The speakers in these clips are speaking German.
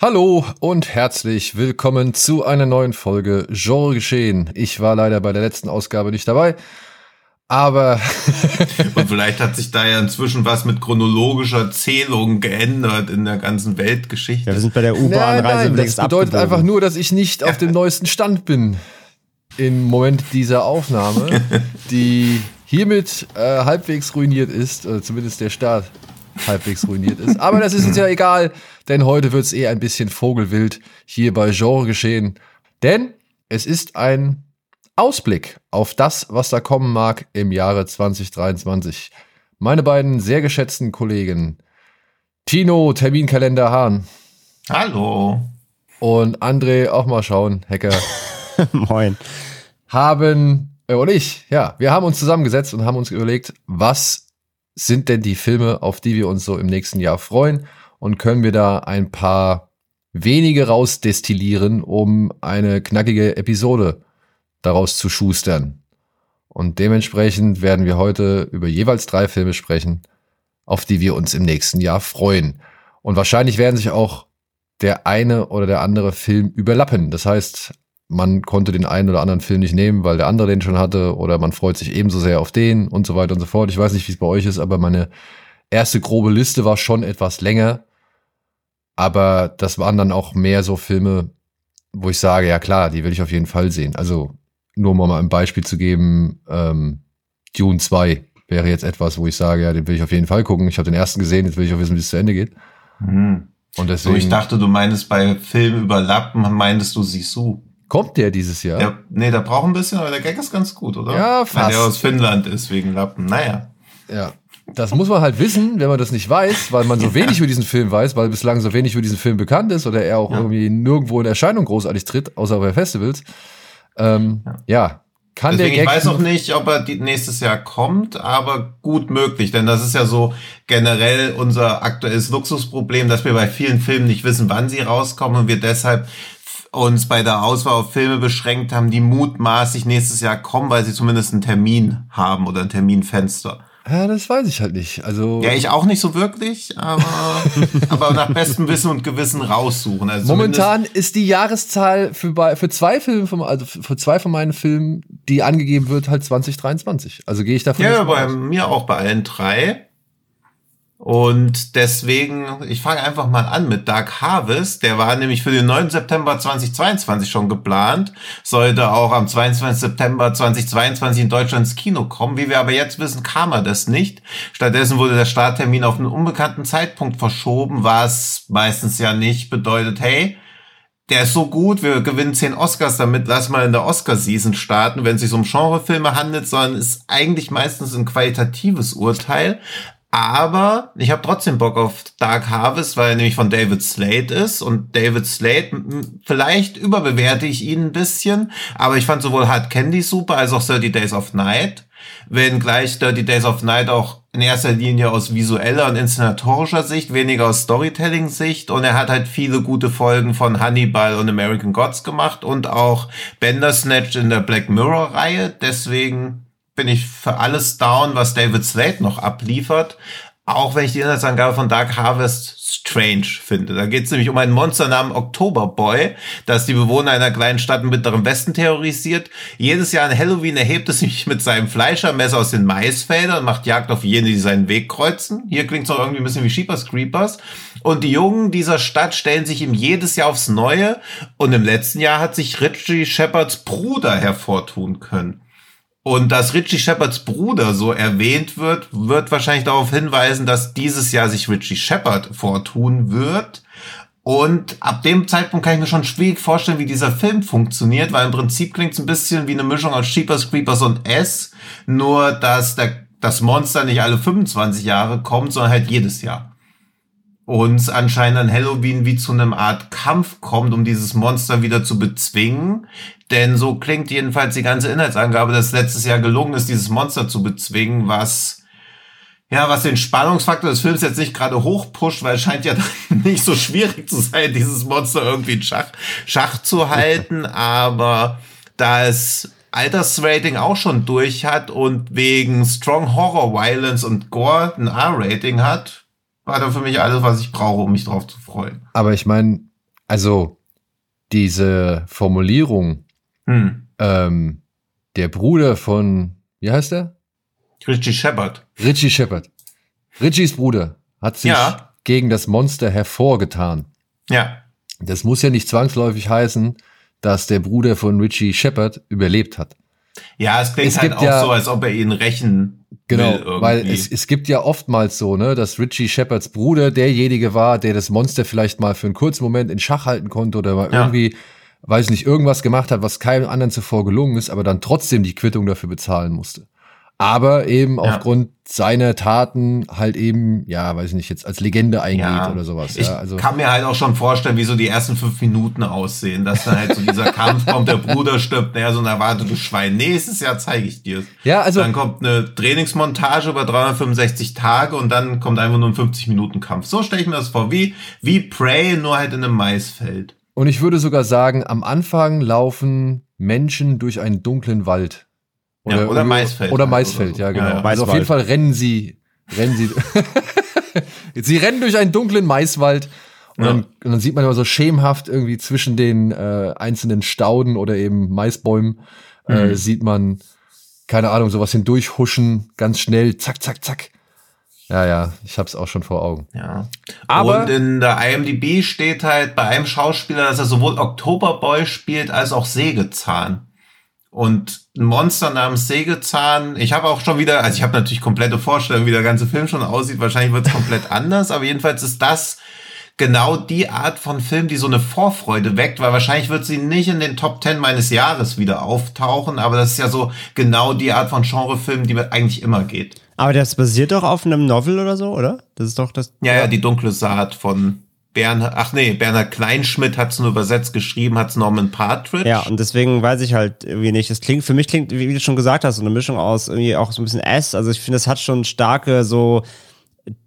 Hallo und herzlich willkommen zu einer neuen Folge Genre Geschehen. Ich war leider bei der letzten Ausgabe nicht dabei, aber und vielleicht hat sich da ja inzwischen was mit chronologischer Zählung geändert in der ganzen Weltgeschichte. Ja, wir sind bei der U-Bahn-Reise Das bedeutet abgebogen. einfach nur, dass ich nicht auf dem neuesten Stand bin im Moment dieser Aufnahme, die hiermit äh, halbwegs ruiniert ist, oder zumindest der Start halbwegs ruiniert ist. Aber das ist uns ja egal, denn heute wird es eh ein bisschen vogelwild hier bei Genre geschehen. Denn es ist ein Ausblick auf das, was da kommen mag im Jahre 2023. Meine beiden sehr geschätzten Kollegen Tino, Terminkalender Hahn. Hallo. Und André, auch mal schauen, Hacker. Moin. Haben, äh, und ich, ja, wir haben uns zusammengesetzt und haben uns überlegt, was sind denn die Filme, auf die wir uns so im nächsten Jahr freuen? Und können wir da ein paar wenige rausdestillieren, um eine knackige Episode daraus zu schustern? Und dementsprechend werden wir heute über jeweils drei Filme sprechen, auf die wir uns im nächsten Jahr freuen. Und wahrscheinlich werden sich auch der eine oder der andere Film überlappen. Das heißt, man konnte den einen oder anderen Film nicht nehmen, weil der andere den schon hatte, oder man freut sich ebenso sehr auf den und so weiter und so fort. Ich weiß nicht, wie es bei euch ist, aber meine erste grobe Liste war schon etwas länger. Aber das waren dann auch mehr so Filme, wo ich sage, ja klar, die will ich auf jeden Fall sehen. Also nur um mal ein Beispiel zu geben, ähm, Dune 2 wäre jetzt etwas, wo ich sage, ja, den will ich auf jeden Fall gucken. Ich habe den ersten gesehen, jetzt will ich auch wissen, wie es zu Ende geht. Mhm. Und deswegen, so, ich dachte, du meinst bei Film überlappen, meintest du Sisu. Kommt der dieses Jahr? Ja, nee, der braucht ein bisschen, aber der Gag ist ganz gut, oder? Ja, fast. Wenn der aus Finnland ist, wegen Lappen. Naja. Ja. Das muss man halt wissen, wenn man das nicht weiß, weil man so wenig über diesen Film weiß, weil bislang so wenig über diesen Film bekannt ist oder er auch ja. irgendwie nirgendwo in Erscheinung großartig tritt, außer bei Festivals. Ähm, ja. ja. Kann Deswegen, der Gag ich weiß auch nicht, ob er nächstes Jahr kommt, aber gut möglich, denn das ist ja so generell unser aktuelles Luxusproblem, dass wir bei vielen Filmen nicht wissen, wann sie rauskommen und wir deshalb uns bei der Auswahl auf Filme beschränkt haben, die mutmaßlich nächstes Jahr kommen, weil sie zumindest einen Termin haben oder ein Terminfenster. Ja, das weiß ich halt nicht. Also ja, ich auch nicht so wirklich, aber, aber nach bestem Wissen und Gewissen raussuchen. Also Momentan ist die Jahreszahl für, für zwei Filme, von, also für zwei von meinen Filmen, die angegeben wird, halt 2023. Also gehe ich davon Ja, bei aus. mir auch bei allen drei. Und deswegen, ich fange einfach mal an mit Dark Harvest. Der war nämlich für den 9. September 2022 schon geplant, sollte auch am 22. September 2022 in Deutschland ins Kino kommen. Wie wir aber jetzt wissen, kam er das nicht. Stattdessen wurde der Starttermin auf einen unbekannten Zeitpunkt verschoben, was meistens ja nicht bedeutet, hey, der ist so gut, wir gewinnen zehn Oscars damit, lass mal in der Oscar-Season starten, wenn es sich um Genrefilme handelt, sondern ist eigentlich meistens ein qualitatives Urteil. Aber ich habe trotzdem Bock auf Dark Harvest, weil er nämlich von David Slade ist. Und David Slade, vielleicht überbewerte ich ihn ein bisschen, aber ich fand sowohl Hard Candy super als auch 30 Days of Night. Wenn gleich 30 Days of Night auch in erster Linie aus visueller und inszenatorischer Sicht, weniger aus Storytelling-Sicht. Und er hat halt viele gute Folgen von Hannibal und American Gods gemacht und auch Bandersnatch in der Black Mirror-Reihe. Deswegen bin ich für alles down, was David Slade noch abliefert. Auch wenn ich die Inhaltsangabe von Dark Harvest strange finde. Da geht es nämlich um ein Monster namens Oktoberboy, das die Bewohner einer kleinen Stadt im Mittleren Westen terrorisiert. Jedes Jahr an Halloween erhebt es sich mit seinem Fleischermesser aus den Maisfeldern und macht Jagd auf jene, die seinen Weg kreuzen. Hier klingt es auch irgendwie ein bisschen wie Sheepers Creepers. Und die Jungen dieser Stadt stellen sich ihm jedes Jahr aufs Neue. Und im letzten Jahr hat sich Richie Shepherds Bruder hervortun können. Und dass Richie Shepherds Bruder so erwähnt wird, wird wahrscheinlich darauf hinweisen, dass dieses Jahr sich Richie Shepard vortun wird. Und ab dem Zeitpunkt kann ich mir schon schwierig vorstellen, wie dieser Film funktioniert, weil im Prinzip klingt es ein bisschen wie eine Mischung aus Sheepers Creepers und S, nur dass der, das Monster nicht alle 25 Jahre kommt, sondern halt jedes Jahr. Uns anscheinend an Halloween wie zu einem Art Kampf kommt, um dieses Monster wieder zu bezwingen. Denn so klingt jedenfalls die ganze Inhaltsangabe, dass letztes Jahr gelungen ist, dieses Monster zu bezwingen, was ja, was den Spannungsfaktor des Films jetzt nicht gerade hochpusht, weil es scheint ja nicht so schwierig zu sein, dieses Monster irgendwie in Schach, Schach zu halten. Aber da es Altersrating auch schon durch hat und wegen Strong Horror Violence und Gore ein R-Rating hat, war da für mich alles, was ich brauche, um mich drauf zu freuen. Aber ich meine, also diese Formulierung, Hm. ähm, der Bruder von, wie heißt der? Richie Shepard. Richie Shepard. Richies Bruder hat sich Ja. gegen das Monster hervorgetan. Ja. Das muss ja nicht zwangsläufig heißen, dass der Bruder von Richie Shepard überlebt hat. Ja, es klingt Es halt gibt auch ja- so, als ob er ihn rächen Genau, weil es, es gibt ja oftmals so, ne, dass Richie Shepards Bruder derjenige war, der das Monster vielleicht mal für einen kurzen Moment in Schach halten konnte oder mal Ja. irgendwie, weiß nicht, irgendwas gemacht hat, was keinem anderen zuvor gelungen ist, aber dann trotzdem die Quittung dafür bezahlen musste. Aber eben Ja. aufgrund seiner Taten halt eben, ja, weiß ich nicht, jetzt als Legende eingeht ja. oder sowas. Ich ja, also kann mir halt auch schon vorstellen, wie so die ersten fünf Minuten aussehen, dass dann halt so dieser Kampf kommt, der Bruder stirbt, naja, so ein erwartetes Schwein. Nächstes Jahr zeige ich dir. Ja, also- Dann kommt eine Trainingsmontage über 365 Tage und dann kommt einfach nur ein 50-Minuten-Kampf. So stelle ich mir das vor, wie, wie Prey, nur halt in einem Maisfeld. Und ich würde sogar sagen, am Anfang laufen Menschen durch einen dunklen Wald. Ja, oder Maisfeld Oder Maisfeld, oder so. ja, genau. Ja, ja. Also auf jeden Fall rennen sie, rennen sie. sie rennen durch einen dunklen Maiswald. Und, dann, und dann sieht man immer so schemenhaft irgendwie zwischen den äh, einzelnen Stauden oder eben Maisbäumen Mhm. äh, sieht man, keine Ahnung, sowas hindurchhuschen, ganz schnell, zack, zack, zack. Ja, ja, ich hab's auch schon vor Augen. Ja. Aber- und in der IMDb steht halt bei einem Schauspieler, dass er sowohl Oktoberboy spielt als auch Sägezahn. Und ein Monster namens Sägezahn, ich habe auch schon wieder, also ich habe natürlich komplette Vorstellungen, wie der ganze Film schon aussieht. Wahrscheinlich wird es komplett anders, aber jedenfalls ist das genau die Art von Film, die so eine Vorfreude weckt, weil wahrscheinlich wird sie nicht in den Top 10 meines Jahres wieder auftauchen, aber das ist ja so genau die Art von Genrefilm, die eigentlich immer geht. Aber das basiert doch auf einem Novel oder so, oder? Das ist doch das. Ja, ja, die dunkle Saat von Bernhard, ach nee, Bernhard Kleinschmidt hat es nur übersetzt, geschrieben hat's Norman Partridge. Ja, und deswegen weiß ich halt irgendwie nicht. Es klingt, für mich klingt, wie du schon gesagt hast, so eine Mischung aus irgendwie auch so ein bisschen S. Also ich finde, es hat schon starke so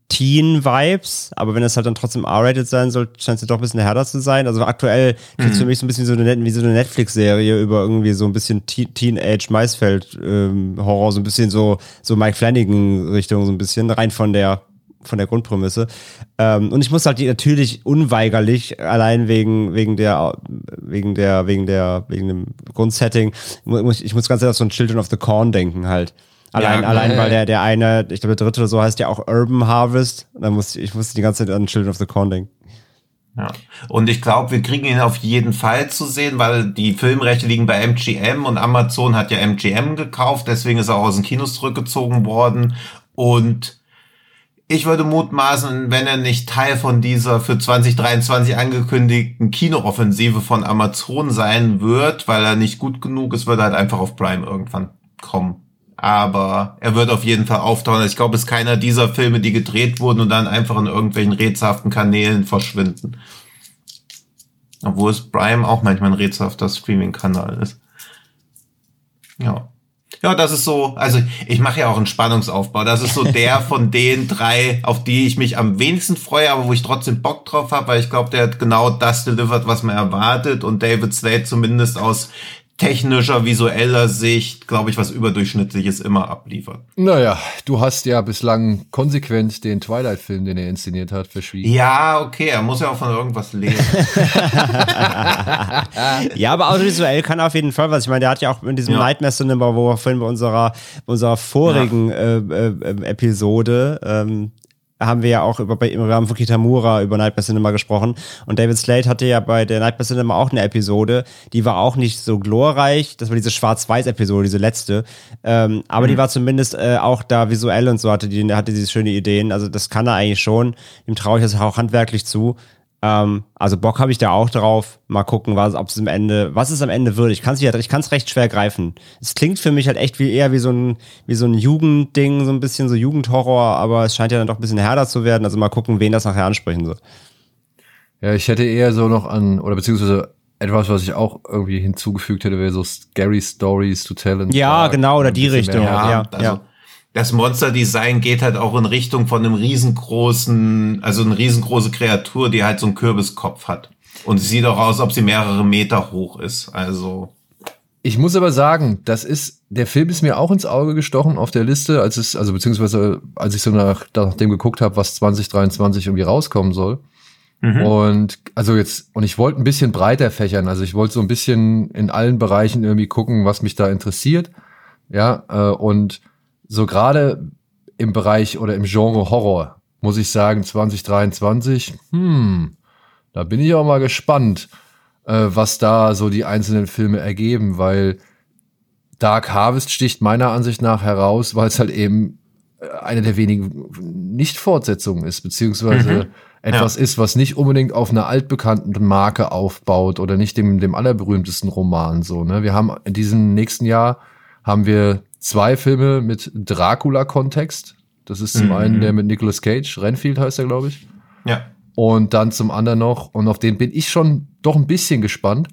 Teen-Vibes, aber wenn es halt dann trotzdem R-rated sein soll, scheint es ja doch ein bisschen härter zu sein. Also aktuell klingt es für mich so ein bisschen so eine, wie so eine Netflix-Serie über irgendwie so ein bisschen Te- Teenage-Maisfeld-Horror, so ein bisschen so, so Mike Flanagan-Richtung, so ein bisschen, rein von der von der Grundprämisse. Ähm, und ich muss halt die natürlich unweigerlich, allein wegen, wegen der, wegen der, wegen der, wegen dem Grundsetting, mu- muss, ich muss ganz auf so ein Children of the Corn denken halt. Allein, Ja, allein weil der, der eine, ich glaube der dritte oder so heißt ja auch Urban Harvest. Und dann muss ich, ich musste die ganze Zeit an Children of the Corn denken. Ja. Und ich glaube, wir kriegen ihn auf jeden Fall zu sehen, weil die Filmrechte liegen bei MGM und Amazon hat ja MGM gekauft, deswegen ist er auch aus den Kinos zurückgezogen worden. Und ich würde mutmaßen, wenn er nicht Teil von dieser für 2023 angekündigten Kinooffensive von Amazon sein wird, weil er nicht gut genug ist, wird er halt einfach auf Prime irgendwann kommen. Aber er wird auf jeden Fall auftauchen. Ich glaube, es ist keiner dieser Filme, die gedreht wurden und dann einfach in irgendwelchen rätselhaften Kanälen verschwinden. Obwohl es Prime auch manchmal ein rätselhafter Streaming-Kanal ist. Ja. Ja, das ist so, also ich mache ja auch einen Spannungsaufbau. Das ist so der von den drei, auf die ich mich am wenigsten freue, aber wo ich trotzdem Bock drauf habe, weil ich glaube, der hat genau das delivered, was man erwartet. Und David Slade zumindest aus technischer, visueller Sicht, glaube ich, was überdurchschnittliches immer abliefert. Naja, du hast ja bislang konsequent den Twilight-Film, den er inszeniert hat, verschwiegen. Ja, okay, er muss ja auch von irgendwas leben. Ja, aber audiovisuell kann er auf jeden Fall was. Ich meine, der hat ja auch in diesem Ja. Nightmare Cinema, wo wir vorhin bei unserer, unserer vorigen äh, äh, Episode ähm, haben wir ja auch über, bei, im Rahmen von Kitamura über Nightmare Cinema gesprochen. Und David Slade hatte ja bei der Nightmare Cinema auch eine Episode, die war auch nicht so glorreich. Das war diese Schwarz-Weiß-Episode, diese letzte. Ähm, aber die war zumindest äh, auch da visuell und so, hatte die hatte diese schöne Ideen. Also das kann er eigentlich schon. Ihm traue ich das auch handwerklich zu. Ähm, also Bock habe ich da auch drauf. Mal gucken, was, ob es am Ende, was es am Ende wird. Ich kann es ich kann's recht schwer greifen. Es klingt für mich halt echt wie eher wie so ein, wie so ein Jugendding, so ein bisschen so Jugendhorror, aber es scheint ja dann doch ein bisschen härter zu werden. Also mal gucken, wen das nachher ansprechen soll. Ja, ich hätte eher so noch an, oder beziehungsweise etwas, was ich auch irgendwie hinzugefügt hätte, wäre so Scary Stories to Tell. Ja, genau, oder die Richtung. mehr. Ja, Ja, also ja. Das Monsterdesign geht halt auch in Richtung von einem riesengroßen, also eine riesengroße Kreatur, die halt so einen Kürbiskopf hat. Und es sieht auch aus, ob sie mehrere Meter hoch ist. Also, Ich muss aber sagen, das ist, der Film ist mir auch ins Auge gestochen auf der Liste, als es, also beziehungsweise als ich so nach, nach dem geguckt habe, was 2023 irgendwie rauskommen soll. Und also jetzt, und ich wollte ein bisschen breiter fächern. Also ich wollte so ein bisschen in allen Bereichen irgendwie gucken, was mich da interessiert. Ja, äh, und so gerade im Bereich oder im Genre Horror, muss ich sagen, 2023, hm, da bin ich auch mal gespannt, äh, was da so die einzelnen Filme ergeben, weil Dark Harvest sticht meiner Ansicht nach heraus, weil es halt eben äh, eine der wenigen Nicht-Fortsetzungen ist, beziehungsweise etwas ist, was nicht unbedingt auf einer altbekannten Marke aufbaut oder nicht dem, dem allerberühmtesten Roman so. Ne? Wir haben in diesem nächsten Jahr haben wir zwei Filme mit Dracula-Kontext. Das ist zum Mhm. einen der mit Nicolas Cage, Renfield heißt er, glaube ich. ja. Und dann zum anderen noch, und auf den bin ich schon doch ein bisschen gespannt.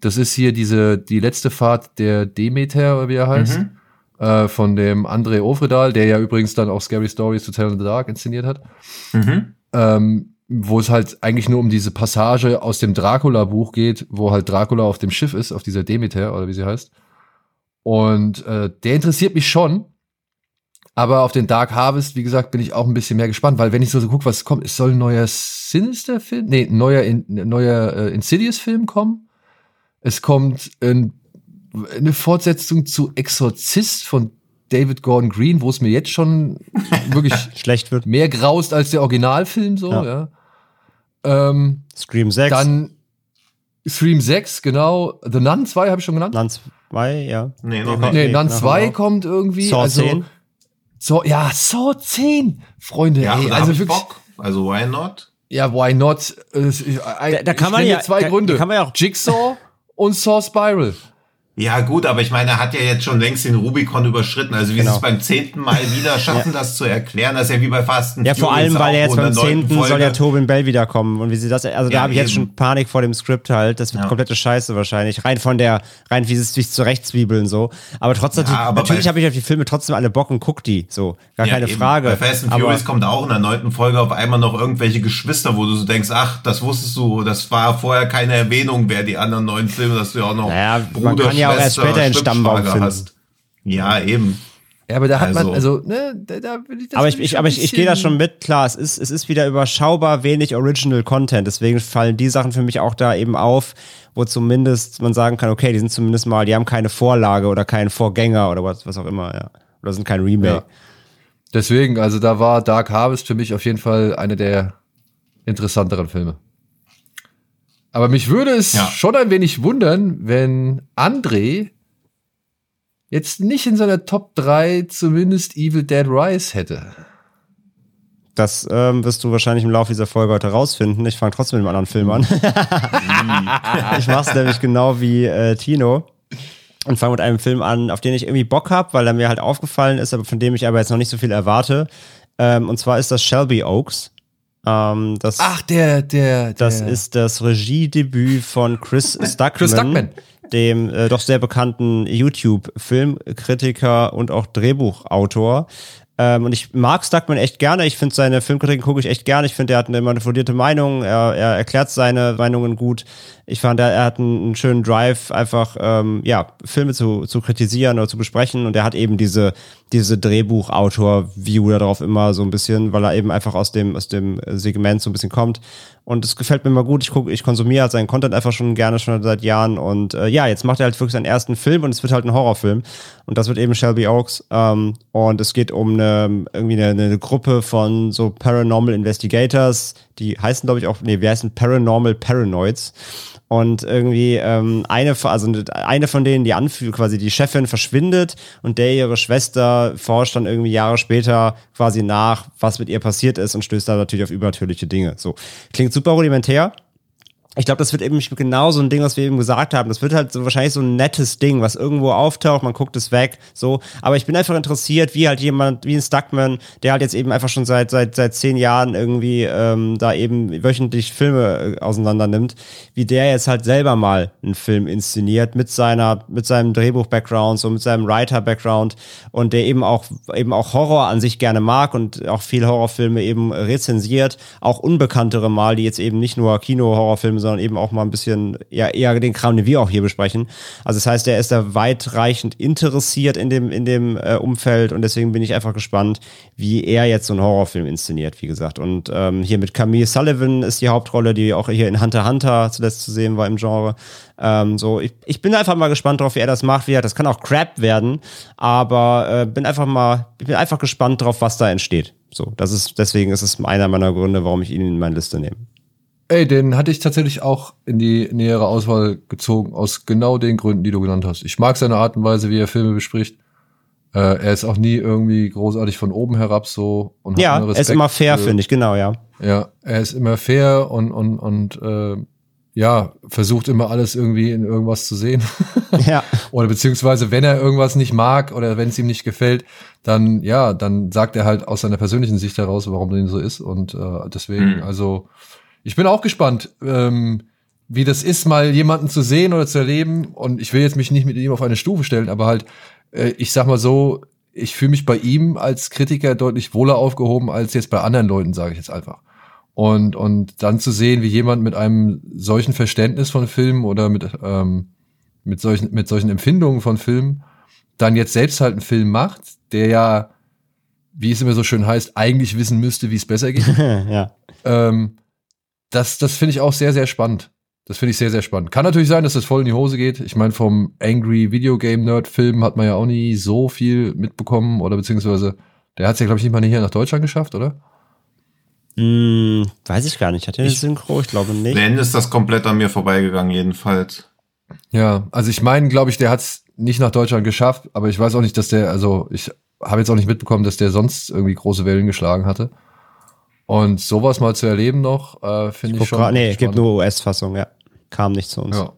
Das ist hier diese, die letzte Fahrt der Demeter, oder wie er heißt, Mhm. äh, von dem André Ofredal, der ja übrigens dann auch Scary Stories to Tell in the Dark inszeniert hat. Mhm. Ähm, wo es halt eigentlich nur um diese Passage aus dem Dracula-Buch geht, wo halt Dracula auf dem Schiff ist, auf dieser Demeter, oder wie sie heißt. Und äh, der interessiert mich schon. Aber auf den Dark Harvest, wie gesagt, bin ich auch ein bisschen mehr gespannt, weil wenn ich so, so gucke, was kommt, es soll ein neuer Sinister-Film, nee, ein neuer, in, neuer äh, Insidious-Film kommen. Es kommt ein, eine Fortsetzung zu Exorzist von David Gordon Green, wo es mir jetzt schon wirklich Schlecht wird. mehr graust als der Originalfilm, so, Ja. ja. Ähm, Scream 6. dann Stream 6, genau. The Nun 2 habe ich schon genannt. Nun 2, ja. Nee, noch kommt- nicht. Nee, Nun nach- 2 nach- kommt irgendwie. Saw also, 10. So, ja, Saw 10, Freunde. Ja, ey, also wirklich. Bock. Also, why not? Ja, why not? Ich- Da- da kann ich man ja- zwei da- Gründe. da kann man ja auch- Jigsaw und Saw Spiral. Ja, gut, aber ich meine, er hat ja jetzt schon längst den Rubikon überschritten. Also, wie Genau. sie es beim zehnten Mal wieder schaffen, das zu erklären, das ist ja wie bei Fast and Ja, vor allem, weil er jetzt beim 10. soll ja Tobin Bell wiederkommen. Und wie sie das, also da Ja, habe ich jetzt schon Panik vor dem Skript halt. Das wird Ja. komplette Scheiße wahrscheinlich. Rein von der, rein wie sie es sich zurechtszwiebeln so. Aber trotzdem, Ja, aber natürlich habe ich auf die Filme trotzdem alle Bock und guck die. So, gar Ja, keine eben. Frage. Bei Fast and Furious kommt auch in der neunten Folge auf einmal noch irgendwelche Geschwister, wo du so denkst, ach, das wusstest du, das war vorher keine Erwähnung, wer die anderen neun Filme, dass du ja auch noch Naja, kann ja auch erst später den Stammbaum finden. hast. Ja, eben. Ja, aber da hat man, Also- also, ne, da, da will ich das aber ich, ich, aber ich, ich gehe da schon mit, klar, es ist, es ist wieder überschaubar wenig Original Content, deswegen fallen die Sachen für mich auch da eben auf, wo zumindest man sagen kann, okay, die sind zumindest mal, die haben keine Vorlage oder keinen Vorgänger oder was, was auch immer, ja. Oder sind kein Remake. Ja. Deswegen, also da war Dark Harvest für mich auf jeden Fall eine der interessanteren Filme. Aber mich würde es Ja. schon ein wenig wundern, wenn André jetzt nicht in seiner Top 3 zumindest Evil Dead Rise hätte. Das ähm, wirst du wahrscheinlich im Laufe dieser Folge heute rausfinden. Ich fange trotzdem mit einem anderen Film an. ich mache es nämlich genau wie äh, Tino und fange mit einem Film an, auf den ich irgendwie Bock habe, weil er mir halt aufgefallen ist, aber von dem ich aber jetzt noch nicht so viel erwarte. Ähm, und zwar ist das Shelby Oaks. Ähm, das, Ach, der, der, der das ist das Regiedebüt von Chris Stuckman. Chris Stuckman. Dem äh, doch sehr bekannten YouTube-Filmkritiker und auch Drehbuchautor. Ähm, und ich mag Stuckman echt gerne. Ich finde seine Filmkritiken gucke ich echt gerne. Ich finde, er hat eine manipulierte Meinung. Er, er erklärt seine Meinungen gut. Ich fand, er, er hat einen, einen schönen Drive, einfach ähm, ja Filme zu, zu kritisieren oder zu besprechen. Und er hat eben diese diese Drehbuchautor-View darauf immer so ein bisschen, weil er eben einfach aus dem aus dem Segment so ein bisschen kommt. Und es gefällt mir immer gut. Ich gucke, ich konsumiere halt seinen Content einfach schon gerne schon seit Jahren. Und äh, ja, jetzt macht er halt wirklich seinen ersten Film und es wird halt ein Horrorfilm. Und das wird eben Shelby Oaks. Ähm, und es geht um eine irgendwie eine, eine Gruppe von so Paranormal Investigators, die heißen, glaube ich, auch, nee, wir heißen Paranormal Paranoids. Und irgendwie ähm, eine, also eine von denen, die anfühlt, quasi die Chefin verschwindet und der ihre Schwester forscht dann irgendwie Jahre später quasi nach, was mit ihr passiert ist und stößt da natürlich auf übernatürliche Dinge. So. Klingt super rudimentär, ich glaube, das wird eben genau so ein Ding, was wir eben gesagt haben. Das wird halt so wahrscheinlich so ein nettes Ding, was irgendwo auftaucht, man guckt es weg, so. Aber ich bin einfach interessiert, wie halt jemand, wie ein Stuckman, der halt jetzt eben einfach schon seit seit seit zehn Jahren irgendwie ähm, da eben wöchentlich Filme äh, auseinander nimmt, wie der jetzt halt selber mal einen Film inszeniert mit seiner mit seinem Drehbuch-Background, so mit seinem Writer-Background und der eben auch eben auch Horror an sich gerne mag und auch viel Horrorfilme eben rezensiert, auch unbekanntere mal, die jetzt eben nicht nur Kino-Horrorfilme sondern eben auch mal ein bisschen ja, eher den Kram, den wir auch hier besprechen. Also das heißt, er ist da weitreichend interessiert in dem, in dem äh, Umfeld und deswegen bin ich einfach gespannt, wie er jetzt so einen Horrorfilm inszeniert, wie gesagt. Und ähm, hier mit Camille Sullivan ist die Hauptrolle, die auch hier in Hunter Hunter zuletzt zu sehen war im Genre. Ähm, so, ich, ich bin einfach mal gespannt drauf, wie er das macht. Wie er, das kann auch Crap werden, aber äh, bin einfach mal, bin einfach gespannt drauf, was da entsteht. So, das ist, deswegen ist es einer meiner Gründe, warum ich ihn in meine Liste nehme. Ey, den hatte ich tatsächlich auch in die nähere Auswahl gezogen, aus genau den Gründen, die du genannt hast. Ich mag seine Art und Weise, wie er Filme bespricht. Äh, er ist auch nie irgendwie großartig von oben herab so. Und ja, er ist immer fair, finde ich, genau, ja. Ja, er ist immer fair und, und, und äh, ja, versucht immer alles irgendwie in irgendwas zu sehen. ja. Oder beziehungsweise, wenn er irgendwas nicht mag oder wenn es ihm nicht gefällt, dann, ja, dann sagt er halt aus seiner persönlichen Sicht heraus, warum das so ist. Und äh, deswegen, mhm. also ich bin auch gespannt, ähm, wie das ist, mal jemanden zu sehen oder zu erleben. Und ich will jetzt mich nicht mit ihm auf eine Stufe stellen, aber halt, äh, ich sag mal so, ich fühle mich bei ihm als Kritiker deutlich wohler aufgehoben als jetzt bei anderen Leuten, sage ich jetzt einfach. Und, und dann zu sehen, wie jemand mit einem solchen Verständnis von Filmen oder mit, ähm, mit, solchen, mit solchen Empfindungen von Filmen dann jetzt selbst halt einen Film macht, der ja, wie es immer so schön heißt, eigentlich wissen müsste, wie es besser geht. ja. Ähm, das, das finde ich auch sehr, sehr spannend. Das finde ich sehr, sehr spannend. Kann natürlich sein, dass das voll in die Hose geht. Ich meine, vom Angry Video Game Nerd Film hat man ja auch nie so viel mitbekommen oder beziehungsweise der hat es ja, glaube ich, nicht mal hier nach Deutschland geschafft, oder? Hm, weiß ich gar nicht. Hat er eine Synchro? Ich glaube nicht. Wenn ist das komplett an mir vorbeigegangen, jedenfalls. Ja, also ich meine, glaube ich, der hat es nicht nach Deutschland geschafft, aber ich weiß auch nicht, dass der, also ich habe jetzt auch nicht mitbekommen, dass der sonst irgendwie große Wellen geschlagen hatte. Und sowas mal zu erleben noch, äh, finde ich, ich schon. Grad, nee, es gibt nur US-Fassung, ja. Kam nicht zu uns. Ja.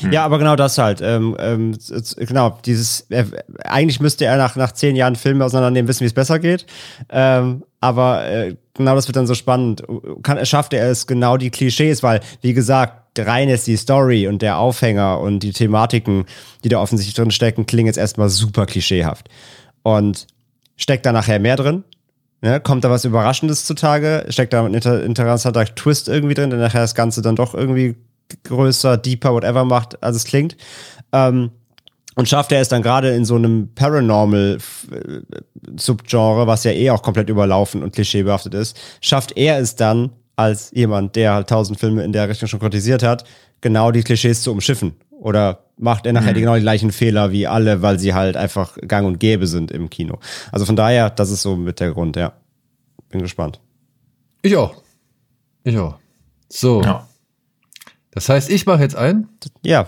Hm. Ja, aber genau das halt. Ähm, ähm, genau, dieses, äh, eigentlich müsste er nach, nach zehn Jahren Filme auseinandernehmen, wissen, wie es besser geht. Ähm, aber äh, genau das wird dann so spannend. Kann, schafft er es genau die Klischees, weil, wie gesagt, rein ist die Story und der Aufhänger und die Thematiken, die da offensichtlich drin stecken, klingen jetzt erstmal super klischeehaft. Und steckt da nachher mehr drin? Ne, kommt da was Überraschendes zutage? Steckt da ein inter interessanter Twist irgendwie drin, der nachher das Ganze dann doch irgendwie größer, deeper, whatever macht, als es klingt. Ähm, und schafft er es dann gerade in so einem Paranormal-Subgenre, was ja eh auch komplett überlaufen und klischeebehaftet ist, schafft er es dann, als jemand, der halt tausend Filme in der Richtung schon kritisiert hat, genau die Klischees zu umschiffen? Oder macht er nachher mhm. genau die gleichen Fehler wie alle, weil sie halt einfach gang und gäbe sind im Kino? Also von daher, das ist so mit der Grund, ja. Bin gespannt. Ich auch. Ich auch. So. Ja. Das heißt, ich mache jetzt einen. Ja.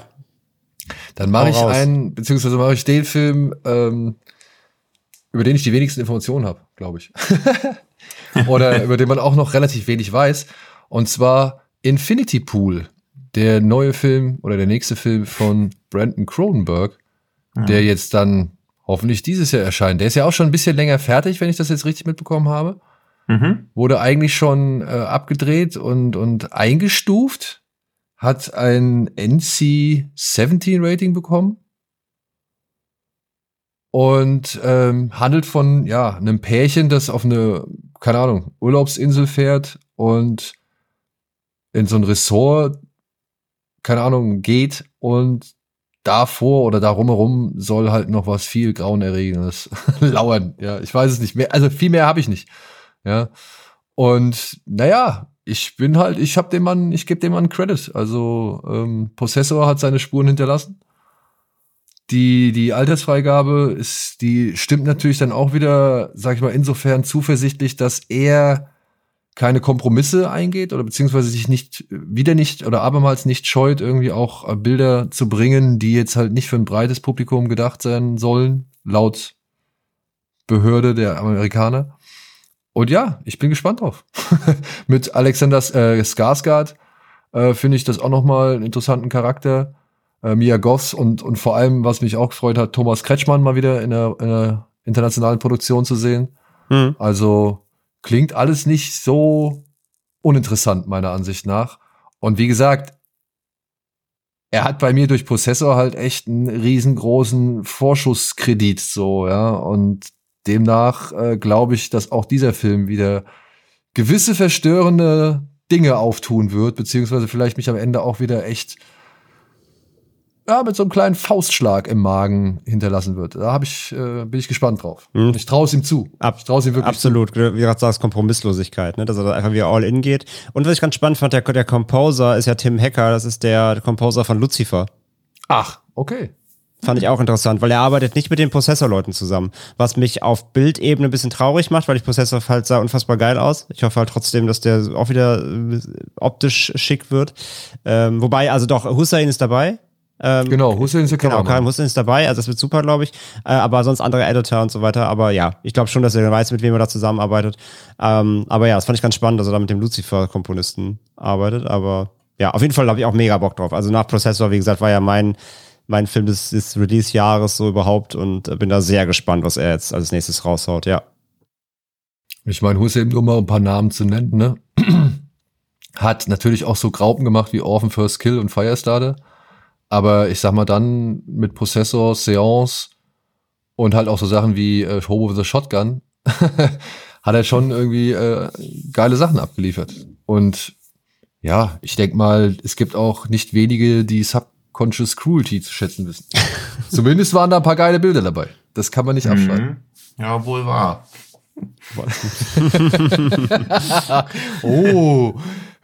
Dann mache ich raus. einen, beziehungsweise mache ich den Film, ähm, über den ich die wenigsten Informationen habe, glaube ich. Oder über den man auch noch relativ wenig weiß. Und zwar Infinity Pool der neue Film oder der nächste Film von Brandon Cronenberg, ja. der jetzt dann hoffentlich dieses Jahr erscheint. Der ist ja auch schon ein bisschen länger fertig, wenn ich das jetzt richtig mitbekommen habe. Mhm. Wurde eigentlich schon äh, abgedreht und, und eingestuft, hat ein NC-17 Rating bekommen und ähm, handelt von ja einem Pärchen, das auf eine keine Ahnung Urlaubsinsel fährt und in so ein Ressort keine Ahnung, geht und davor oder darum herum soll halt noch was viel Grauenerregendes lauern. Ja, ich weiß es nicht mehr. Also viel mehr habe ich nicht. Ja. Und naja, ich bin halt, ich habe dem Mann, ich gebe dem Mann Credit. Also ähm, Possessor hat seine Spuren hinterlassen. Die, die Altersfreigabe ist, die stimmt natürlich dann auch wieder, sag ich mal, insofern zuversichtlich, dass er keine Kompromisse eingeht oder beziehungsweise sich nicht wieder nicht oder abermals nicht scheut, irgendwie auch äh, Bilder zu bringen, die jetzt halt nicht für ein breites Publikum gedacht sein sollen, laut Behörde der Amerikaner. Und ja, ich bin gespannt drauf. Mit Alexander äh, Skarsgård äh, finde ich das auch noch mal einen interessanten Charakter. Äh, Mia Goss und, und vor allem, was mich auch gefreut hat, Thomas Kretschmann mal wieder in einer, in einer internationalen Produktion zu sehen. Mhm. Also klingt alles nicht so uninteressant, meiner Ansicht nach. Und wie gesagt, er hat bei mir durch Prozessor halt echt einen riesengroßen Vorschusskredit, so, ja. Und demnach äh, glaube ich, dass auch dieser Film wieder gewisse verstörende Dinge auftun wird, beziehungsweise vielleicht mich am Ende auch wieder echt ja, mit so einem kleinen Faustschlag im Magen hinterlassen wird. Da hab ich, äh, bin ich gespannt drauf. Mhm. Ich traue es ihm zu. Ab- ich traue ihm wirklich Absolut, wie du gerade sagst, Kompromisslosigkeit, ne? dass er da einfach wieder all in geht. Und was ich ganz spannend fand, der, der Composer ist ja Tim Hacker, das ist der Composer von Lucifer. zu. Ach, okay. Fand ich auch interessant, weil er arbeitet nicht mit den Prozessorleuten zusammen. Was mich auf Bildebene ein bisschen traurig macht, weil ich Prozessor halt sah unfassbar geil aus. Ich hoffe halt trotzdem, dass der auch wieder äh, optisch schick wird. Ähm, wobei, also doch, Hussein ist dabei. Ähm, Genau, Hussein ist der Genau. Karim Hussein ist dabei, also das wird super, glaube ich. Äh, aber sonst andere Editor und so weiter. Aber ja, ich glaube schon, dass er weiß, mit wem er da zusammenarbeitet. Ähm, aber ja, das fand ich ganz spannend, dass er da mit dem Lucifer-Komponisten arbeitet. Aber ja, auf jeden Fall habe ich auch mega Bock drauf. Also nach Prozessor, wie gesagt, war ja mein, mein Film des, des Release-Jahres so überhaupt und äh, bin da sehr gespannt, was er jetzt als nächstes raushaut, ja. Ich meine, Hussein, nur mal ein paar Namen zu nennen, ne? Hat natürlich auch so Graupen gemacht wie Orphan First Kill und Firestarter. Aber ich sag mal dann mit Prozessor, Seance und halt auch so Sachen wie äh, Hobo with a Shotgun hat er schon irgendwie äh, geile Sachen abgeliefert. Und ja, ich denk mal, es gibt auch nicht wenige, die Subconscious Cruelty zu schätzen wissen. Zumindest waren da ein paar geile Bilder dabei. Das kann man nicht abschreiben. Mhm. Ja, wohl wahr. Oh,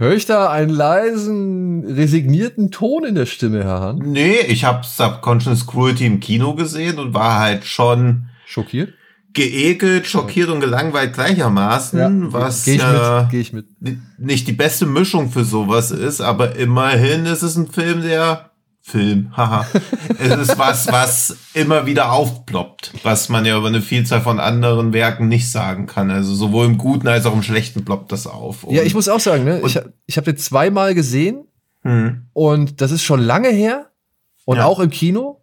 höre ich da einen leisen, resignierten Ton in der Stimme, Herr Hahn? Nee, ich habe Subconscious Cruelty im Kino gesehen und war halt schon Schockiert? geekelt, schockiert und gelangweilt gleichermaßen, was Gehe ich ja mit, gehe ich mit. nicht die beste Mischung für sowas ist, aber immerhin ist es ein Film, der Film, haha. es ist was, was immer wieder aufploppt, was man ja über eine Vielzahl von anderen Werken nicht sagen kann. Also sowohl im Guten als auch im Schlechten ploppt das auf. Ja, Und- ich muss auch sagen, ne, ich, hab- ich habe den zweimal gesehen Hm. und das ist schon lange her und Ja. auch im Kino,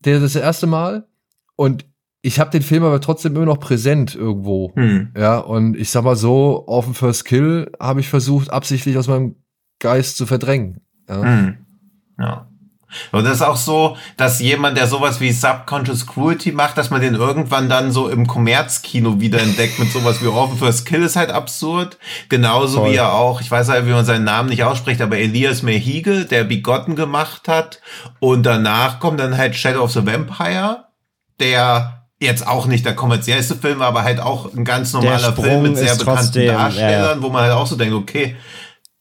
der das erste Mal und ich habe den Film aber trotzdem immer noch präsent irgendwo. Hm. Ja, und ich sag mal so, auf dem First Kill habe ich versucht, absichtlich aus meinem Geist zu verdrängen. Ja. Hm. Ja. Und das ist auch so, dass jemand, der sowas wie Subconscious Cruelty macht, dass man den irgendwann dann so im Kommerzkino wiederentdeckt mit sowas wie Orphan First Kill ist halt absurd. Genauso Voll. wie er auch, ich weiß halt, wie man seinen Namen nicht ausspricht, aber Elias Mehigel, der Bigotten gemacht hat. Und danach kommt dann halt Shadow of the Vampire, der jetzt auch nicht der kommerziellste Film war, aber halt auch ein ganz normaler Film mit sehr bekannten trotzdem, ja, ja. Darstellern, wo man halt auch so denkt, okay,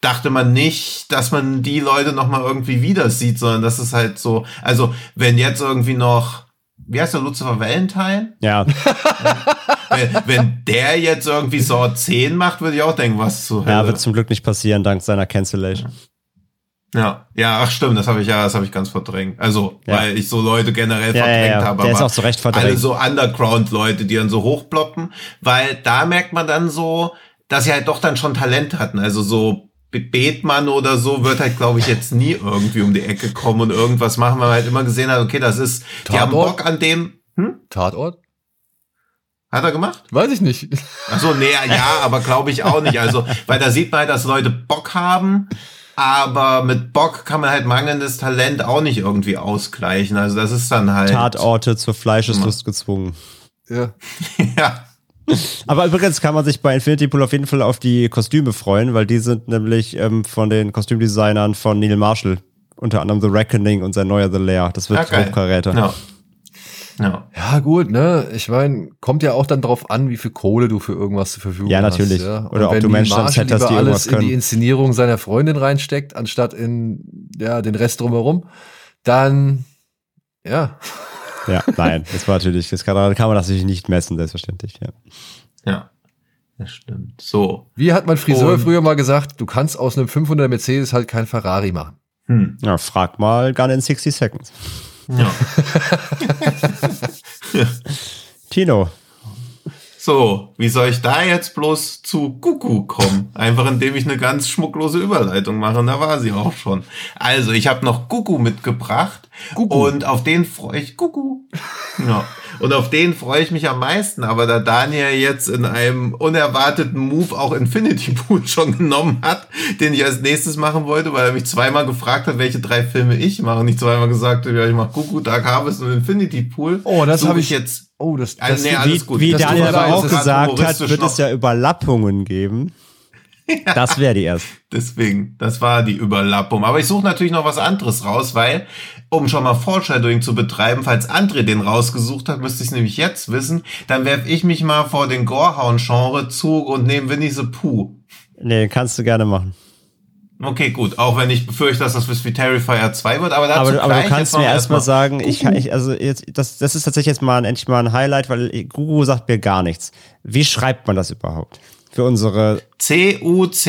dachte man nicht, dass man die Leute noch mal irgendwie wieder sieht, sondern das ist halt so, also wenn jetzt irgendwie noch, wie heißt der Lucifer Valentine? Ja, wenn, wenn der jetzt irgendwie Saw 10 macht, würde ich auch denken, was zu ja Hölle. wird zum Glück nicht passieren, dank seiner Cancellation. Ja, ja, ach stimmt, das habe ich ja, das habe ich ganz verdrängt. Also, Ja. weil ich so Leute generell Ja, ja, verdrängt ja. habe. Der ist auch zu Recht verdrängt. Alle so Underground-Leute, die dann so hochploppen, weil da merkt man dann so, dass sie halt doch dann schon Talent hatten. Also so Bethmann oder so wird halt, glaube ich, jetzt nie irgendwie um die Ecke kommen und irgendwas machen, weil man halt immer gesehen hat, okay, das ist, die haben Tatort? Bock an dem, hm? Tatort? Hat er gemacht? Weiß ich nicht. Ach so, nee, ja, aber glaube ich auch nicht. Also, weil da sieht man halt, dass Leute Bock haben, aber mit Bock kann man halt mangelndes Talent auch nicht irgendwie ausgleichen. Also das ist dann halt. Tatorte zur Fleischeslust gezwungen. Ja. Ja. Aber übrigens kann man sich bei Infinity Pool auf jeden Fall auf die Kostüme freuen, weil die sind nämlich ähm, von den Kostümdesignern von Neil Marshall. Unter anderem The Reckoning und sein neuer The Lair. Das wird geil. Hochkaräter. Ja. Ja. Ja, gut, ne? Ich meine, kommt ja auch dann drauf an, wie viel Kohle du für irgendwas zur Verfügung Ja, hast. natürlich. Ja? Oder ob wenn du Menschen am Marshall Set hast, lieber die alles in die. Inszenierung seiner Freundin reinsteckt, anstatt in ja, den Rest drumherum, dann ja. Ja, nein, das war natürlich, das kann, kann man natürlich nicht messen, selbstverständlich. Ja. Ja. Das stimmt. So. Wie hat mein Friseur Und- früher mal gesagt, du kannst aus einem 500 Mercedes halt kein Ferrari machen. Hm. Ja, frag mal Gun in 60 Seconds. Ja. Tino. So, wie soll ich da jetzt bloß zu Kuku kommen? Einfach indem ich eine ganz schmucklose Überleitung mache. Und da war sie auch schon. Also, ich habe noch Kuku mitgebracht. Kuku. Und auf den freue ich Kuku. Ja. Und auf den freue ich mich am meisten. Aber da Daniel jetzt in einem unerwarteten Move auch Infinity Pool schon genommen hat, den ich als nächstes machen wollte, weil er mich zweimal gefragt hat, welche drei Filme ich mache. Und ich zweimal gesagt habe, ja, ich mache Kuku, Dark Harvest und Infinity Pool. Oh, das habe ich- jetzt Oh, das, Also, das nee, Wie, alles gut. wie Das Daniel aber auch gesagt hat, wird es ja Überlappungen geben. Das wäre die erste. Deswegen, das war die Überlappung. Aber ich suche natürlich noch was anderes raus, weil, um schon mal Foreshadowing zu betreiben, falls André den rausgesucht hat, müsste ich es nämlich jetzt wissen, dann werfe ich mich mal vor den Gorehound-Genre zu und nehme Winnie the Pooh. Nee, kannst du gerne machen. Okay, gut. Auch wenn ich befürchte, dass das wie Terrifier 2 wird, aber dazu Aber, aber du kannst mir erstmal sagen, ich ich, also jetzt, das, das ist tatsächlich jetzt mal ein, endlich mal ein Highlight, weil Google sagt mir gar nichts. Wie schreibt man das überhaupt? Für unsere,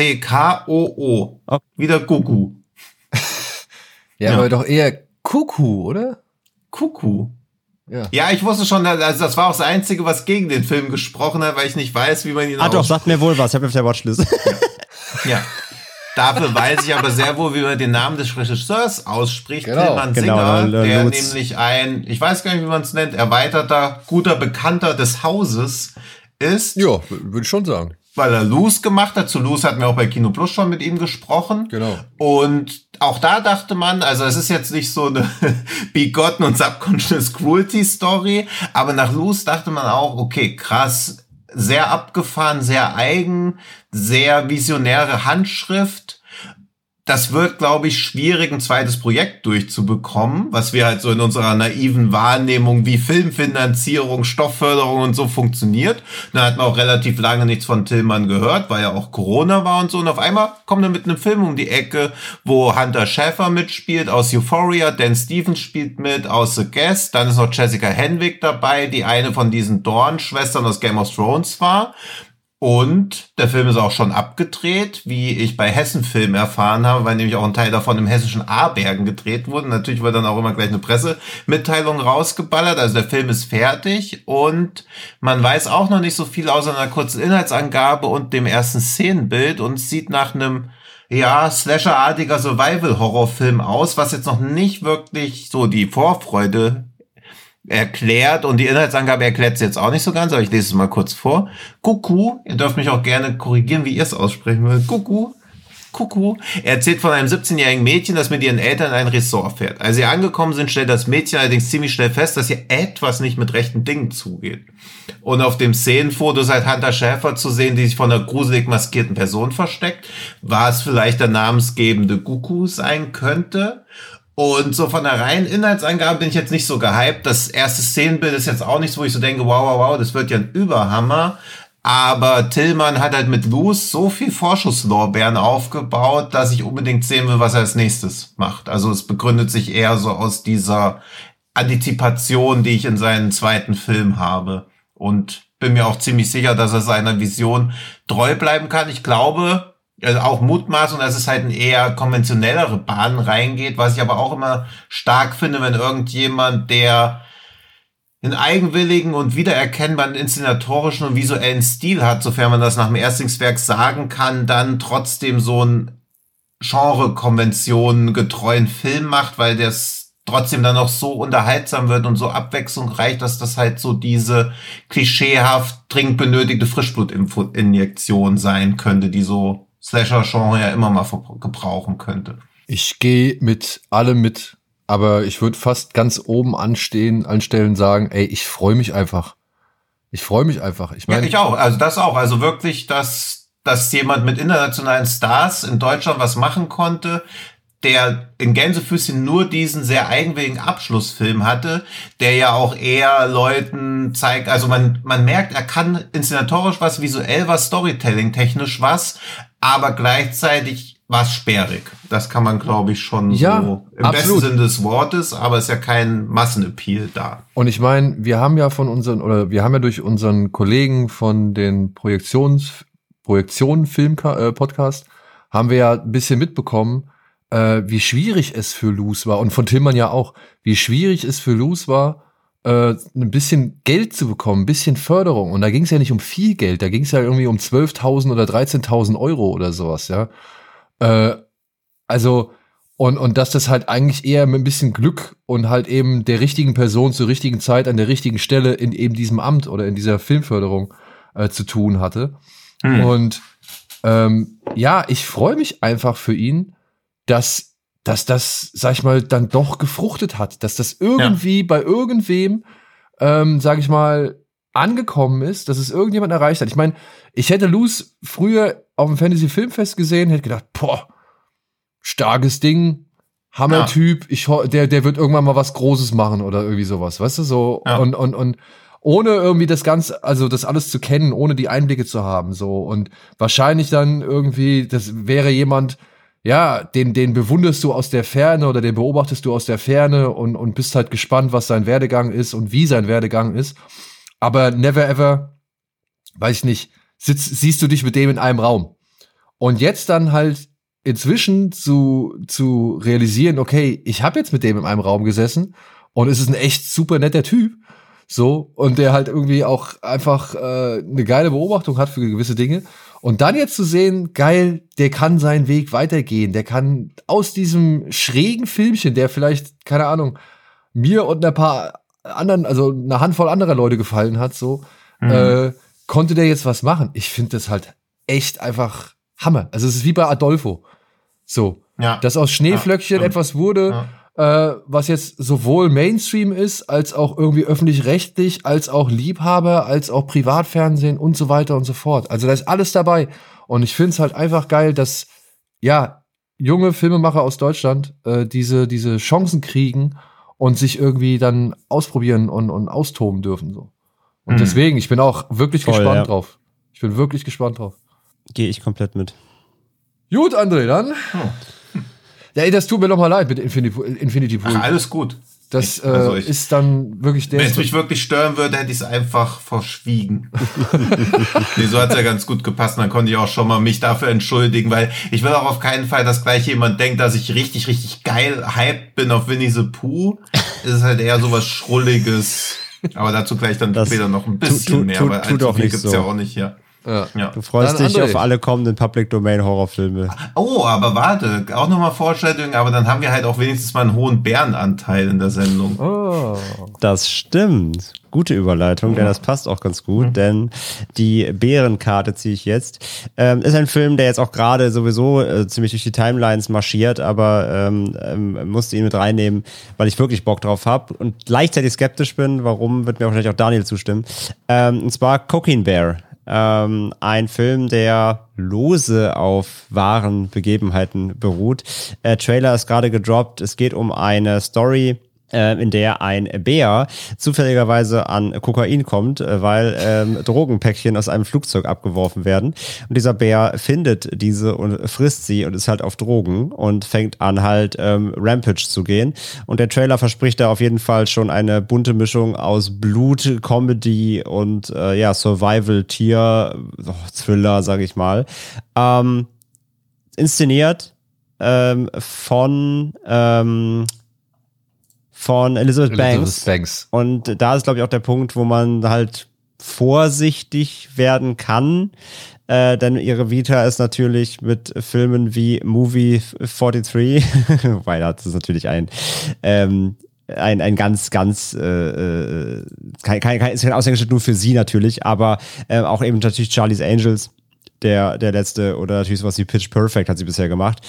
C-U-C-K-O-O. Okay. Wieder Gugu. ja, Ja. aber doch eher Kuku, oder? Kuku. Ja. Ja, ich wusste schon, also das war auch das Einzige, was gegen den Film gesprochen hat, weil ich nicht weiß, wie man ihn ah doch, sagt mir wohl was, ich habe auf der Watchlist. Ja. Dafür weiß ich aber sehr wohl, wie man den Namen des Regisseurs ausspricht. Genau. Tillmann Genau, Singer, äh, der Lutz. nämlich ein, ich weiß gar nicht, wie man es nennt, erweiterter, guter Bekannter des Hauses ist, Ja, würde ich schon sagen. Weil er Loose gemacht hat. Zu Loose hatten wir auch bei Kino Plus schon mit ihm gesprochen. Genau. Und auch da dachte man, also es ist jetzt nicht so eine Begotten und Subconscious Cruelty Story, aber nach Loose dachte man auch, okay, krass, sehr abgefahren, sehr eigen, sehr visionäre Handschrift. Das wird, glaube ich, schwierig, ein zweites Projekt durchzubekommen, was wir halt so in unserer naiven Wahrnehmung, wie Filmfinanzierung, Stoffförderung und so funktioniert. Da hat man auch relativ lange nichts von Tillmann gehört, weil ja auch Corona war und so. Und auf einmal kommt er mit einem Film um die Ecke, wo Hunter Schäfer mitspielt aus Euphoria, Dan Stevens spielt mit aus The Guest, dann ist noch Jessica Henwick dabei, die eine von diesen Dorn-Schwestern aus Game of Thrones war. Und der Film ist auch schon abgedreht, wie ich bei Hessen Film erfahren habe, weil nämlich auch ein Teil davon im hessischen Abergen gedreht wurde. Natürlich wird dann auch immer gleich eine Pressemitteilung rausgeballert. Also der Film ist fertig und man weiß auch noch nicht so viel außer einer kurzen Inhaltsangabe und dem ersten Szenenbild und sieht nach einem ja, Slasher-artiger Survival-Horrorfilm aus, was jetzt noch nicht wirklich so die Vorfreude erklärt und die Inhaltsangabe erklärt es jetzt auch nicht so ganz, aber ich lese es mal kurz vor. Kuku, ihr dürft mich auch gerne korrigieren, wie ihr es aussprechen würdet. Kuku, Kuku. Er erzählt von einem 17-jährigen Mädchen, das mit ihren Eltern in ein Ressort fährt. Als sie angekommen sind, stellt das Mädchen allerdings ziemlich schnell fest, dass hier etwas nicht mit rechten Dingen zugeht. Und auf dem Szenenfoto ist halt Hunter Schäfer zu sehen, die sich von einer gruselig maskierten Person versteckt. War es vielleicht der namensgebende Kuku sein könnte? Und so von der reinen Inhaltsangabe bin ich jetzt nicht so gehypt. Das erste Szenenbild ist jetzt auch nichts, wo ich so denke, wow, wow, wow, das wird ja ein Überhammer. Aber Tillmann hat halt mit Loose so viel Vorschusslorbeeren aufgebaut, dass ich unbedingt sehen will, was er als nächstes macht. Also es begründet sich eher so aus dieser Antizipation, die ich in seinen zweiten Film habe. Und bin mir auch ziemlich sicher, dass er seiner Vision treu bleiben kann. Ich glaube, also auch Mutmaßung, dass es halt in eher konventionellere Bahnen reingeht, was ich aber auch immer stark finde, wenn irgendjemand, der einen eigenwilligen und wiedererkennbaren inszenatorischen und visuellen Stil hat, sofern man das nach dem Erstlingswerk sagen kann, dann trotzdem so ein Genre-Konventionen getreuen Film macht, weil das trotzdem dann noch so unterhaltsam wird und so abwechslungsreich, dass das halt so diese klischeehaft dringend benötigte Frischblutinjektion sein könnte, die so Slasher-Genre ja immer mal gebrauchen könnte. Ich gehe mit allem mit, aber ich würde fast ganz oben anstehen, anstellen, sagen, ey, ich freue mich einfach. Ich freue mich einfach. Ich Ja, meine, ich auch. Also das auch. Also wirklich, dass, dass jemand mit internationalen Stars in Deutschland was machen konnte, der in Gänsefüßchen nur diesen sehr eigenwilligen Abschlussfilm hatte, der ja auch eher Leuten zeigt, also man, man merkt, er kann inszenatorisch was, visuell was, Storytelling technisch was, aber gleichzeitig war es sperrig. Das kann man, glaube ich, schon Ja, so im absolut. besten Sinne des Wortes, aber es ist ja kein Massenappeal da. Und ich meine, wir haben ja von unseren, oder wir haben ja durch unseren Kollegen von den Projektions, Projektionen Film äh, Podcast, haben wir ja ein bisschen mitbekommen, äh, wie schwierig es für Luz war. Und von Tillmann ja auch, wie schwierig es für Luz war, äh, ein bisschen Geld zu bekommen, ein bisschen Förderung. Und da ging es ja nicht um viel Geld, da ging es ja irgendwie um 12.000 oder 13.000 Euro oder sowas, ja. Äh, also, und, und dass das halt eigentlich eher mit ein bisschen Glück und halt eben der richtigen Person zur richtigen Zeit an der richtigen Stelle in eben diesem Amt oder in dieser Filmförderung äh, zu tun hatte. Hm. Und ähm, ja, ich freue mich einfach für ihn, dass, dass das, sag ich mal, dann doch gefruchtet hat, dass das irgendwie bei irgendwem, ähm, sag ich mal, angekommen ist, dass es irgendjemand erreicht hat. Ich meine, ich hätte Luz früher auf dem Fantasy Filmfest gesehen, hätte gedacht, boah, starkes Ding, Hammer-Typ, ich ho- der, der wird irgendwann mal was Großes machen oder irgendwie sowas, weißt du, so Ja. und, und, und ohne irgendwie das Ganze, also das alles zu kennen, ohne die Einblicke zu haben, so und wahrscheinlich dann irgendwie, das wäre jemand, ja, den, den bewunderst du aus der Ferne oder den beobachtest du aus der Ferne und, und bist halt gespannt, was sein Werdegang ist und wie sein Werdegang ist. Aber never ever, weiß ich nicht, sitz, siehst du dich mit dem in einem Raum. Und jetzt dann halt inzwischen zu, zu realisieren, okay, ich habe jetzt mit dem in einem Raum gesessen und es ist ein echt super netter Typ. So, und der halt irgendwie auch einfach äh, eine geile Beobachtung hat für gewisse Dinge. Und dann jetzt zu sehen, geil, der kann seinen Weg weitergehen. Der kann aus diesem schrägen Filmchen, der vielleicht, keine Ahnung, mir und ein paar anderen, also eine Handvoll anderer Leute gefallen hat, so, äh, konnte der jetzt was machen. Ich finde das halt echt einfach Hammer. Also es ist wie bei Adolfo. So, Ja. dass aus Schneeflöckchen Ja, etwas wurde, äh, was jetzt sowohl Mainstream ist, als auch irgendwie öffentlich-rechtlich, als auch Liebhaber, als auch Privatfernsehen und so weiter und so fort. Also da ist alles dabei. Und ich finde es halt einfach geil, dass, ja, junge Filmemacher aus Deutschland äh, diese, diese Chancen kriegen und sich irgendwie dann ausprobieren und, und austoben dürfen. So. Und Mhm. deswegen, ich bin auch wirklich Voll, gespannt ja. drauf. Ich bin wirklich gespannt drauf. Gehe ich komplett mit. Gut, André, dann. Ja, ey, das tut mir noch mal leid mit Infinity, Infinity Pool. Ach, alles gut. das ich- äh, also ich- ist dann wirklich der. Wenn es mich wirklich stören würde, hätte ich es einfach verschwiegen. nee, so hat's ja ganz gut gepasst. Dann konnte ich auch schon mal mich dafür entschuldigen, weil ich will auch auf keinen Fall, dass gleich jemand denkt, dass ich richtig, richtig geil hyped bin auf Winnie the Pooh. Es ist halt eher sowas Schrulliges. Aber dazu gleich dann Das später noch ein tu- bisschen tu- mehr, tu- weil tu allzu doch viel nicht gibt's so. ja auch nicht hier. ja. Ja. Du freust Dann dich André. auf alle kommenden Public Domain Horrorfilme. Oh, aber warte, auch nochmal Vorstellung, aber dann haben wir halt auch wenigstens mal einen hohen Bärenanteil in der Sendung. Oh. Das stimmt. Gute Überleitung, denn das passt auch ganz gut, denn die Bärenkarte ziehe ich jetzt. Ähm, ist ein Film, der jetzt auch gerade sowieso äh, ziemlich durch die Timelines marschiert, aber ähm, ähm, musste ihn mit reinnehmen, weil ich wirklich Bock drauf habe und gleichzeitig skeptisch bin. Warum, wird mir wahrscheinlich auch Daniel zustimmen. Ähm, und zwar Cocaine Bear. Ähm, ein Film, der lose auf wahren Begebenheiten beruht. Äh, Trailer ist gerade gedroppt. Es geht um eine Story, in der ein Bär zufälligerweise an Kokain kommt, äh, weil ähm, Drogenpäckchen aus einem Flugzeug abgeworfen werden. Und dieser Bär findet diese und frisst sie und ist halt auf Drogen und fängt an halt ähm, Rampage zu gehen. Und der Trailer verspricht da auf jeden Fall schon eine bunte Mischung aus Blut, Comedy und äh, ja, Survival, Tier, oh, sag ich mal. Ähm, inszeniert ähm, von ähm, von Elizabeth, Elizabeth Banks. Banks. Und da ist, glaube ich, auch der Punkt, wo man halt vorsichtig werden kann. Äh, denn ihre Vita ist natürlich mit Filmen wie Movie 43, weil das ist natürlich ein, ähm, ein, ein ganz, ganz, äh, äh, kein, kein, kein, ist kein Aushängeschild nur für sie natürlich, aber äh, auch eben natürlich Charlie's Angels, der, der letzte, oder natürlich sowas wie Pitch Perfect hat sie bisher gemacht.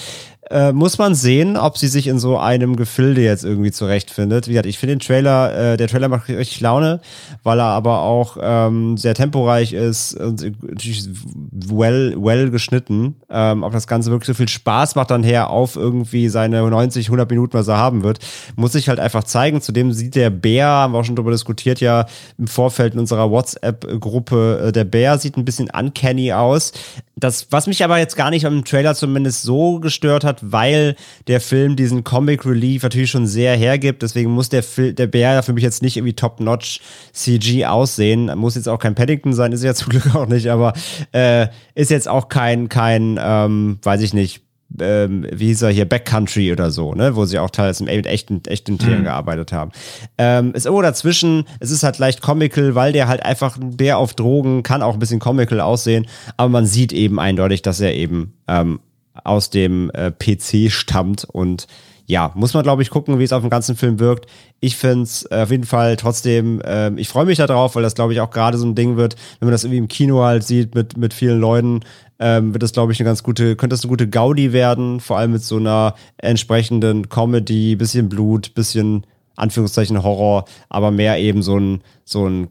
Äh, muss man sehen, ob sie sich in so einem Gefilde jetzt irgendwie zurechtfindet. Wie gesagt, ich finde den Trailer, äh, der Trailer macht richtig Laune, weil er aber auch ähm, sehr temporeich ist und natürlich well, well geschnitten. Ähm, ob das Ganze wirklich so viel Spaß macht dann her auf irgendwie seine 90, 100 Minuten, was er haben wird, muss sich halt einfach zeigen. Zudem sieht der Bär, haben wir auch schon darüber diskutiert, ja im Vorfeld in unserer WhatsApp-Gruppe, äh, der Bär sieht ein bisschen uncanny aus. Das, was mich aber jetzt gar nicht am Trailer zumindest so gestört hat, weil der Film diesen Comic Relief natürlich schon sehr hergibt. Deswegen muss der, Fil der Bär für mich jetzt nicht irgendwie top-notch CG aussehen. Muss jetzt auch kein Paddington sein, ist ja zum Glück auch nicht, aber äh, ist jetzt auch kein, kein, ähm, weiß ich nicht, ähm, wie hieß er hier, Backcountry oder so, ne, wo sie auch teils mit echten, echten Tieren mhm. gearbeitet haben. Ähm, ist irgendwo dazwischen, es ist halt leicht comical, weil der halt einfach ein Bär auf Drogen kann auch ein bisschen comical aussehen, aber man sieht eben eindeutig, dass er eben ähm, aus dem äh, PC stammt und ja, muss man, glaube ich, gucken, wie es auf dem ganzen Film wirkt. Ich finde es äh, auf jeden Fall trotzdem, äh, ich freue mich darauf, weil das, glaube ich, auch gerade so ein Ding wird, wenn man das irgendwie im Kino halt sieht mit, mit vielen Leuten, ähm, wird das, glaube ich, eine ganz gute, könnte das eine gute Gaudi werden, vor allem mit so einer entsprechenden Comedy, bisschen Blut, bisschen Anführungszeichen Horror, aber mehr eben so ein, so ein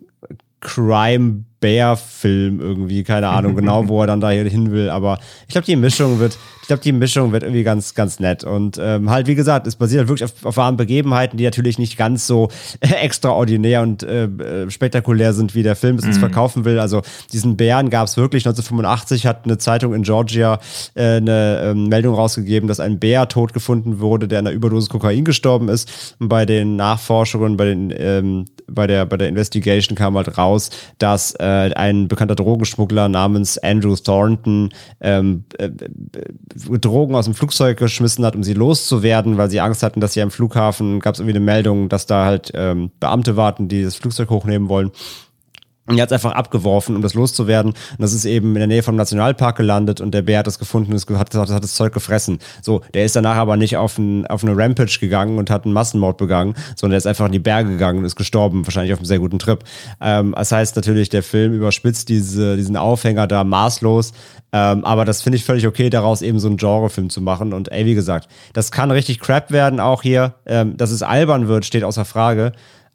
Crime Bear Film irgendwie, keine Ahnung genau, wo er dann da hin will, aber ich glaube, die Mischung wird, ich glaube, die Mischung wird irgendwie ganz, ganz nett. Und ähm, halt, wie gesagt, es basiert halt wirklich auf, auf wahren Begebenheiten, die natürlich nicht ganz so extraordinär und äh, äh, spektakulär sind, wie der Film es uns mhm. verkaufen will. Also diesen Bären gab es wirklich. 1985 hat eine Zeitung in Georgia äh, eine ähm, Meldung rausgegeben, dass ein Bär tot gefunden wurde, der an einer Überdosis Kokain gestorben ist. Und bei den Nachforschungen, bei den ähm, bei der bei der Investigation kam halt raus, dass äh, ein bekannter Drogenschmuggler namens Andrew Thornton ähm, äh, Drogen aus dem Flugzeug geschmissen hat, um sie loszuwerden, weil sie Angst hatten, dass sie am Flughafen gab es irgendwie eine Meldung, dass da halt ähm, Beamte warten, die das Flugzeug hochnehmen wollen. Und er hat es einfach abgeworfen, um das loszuwerden. Und das ist eben in der Nähe vom Nationalpark gelandet und der Bär hat das gefunden und hat, hat, hat das Zeug gefressen. So, der ist danach aber nicht auf, ein, auf eine Rampage gegangen und hat einen Massenmord begangen, sondern der ist einfach in die Berge gegangen und ist gestorben, wahrscheinlich auf einem sehr guten Trip. Ähm, das heißt natürlich, der Film überspitzt diese, diesen Aufhänger da maßlos. Ähm, aber das finde ich völlig okay, daraus eben so einen Genrefilm zu machen. Und ey, wie gesagt, das kann richtig crap werden auch hier. Ähm, dass es albern wird, steht außer Frage.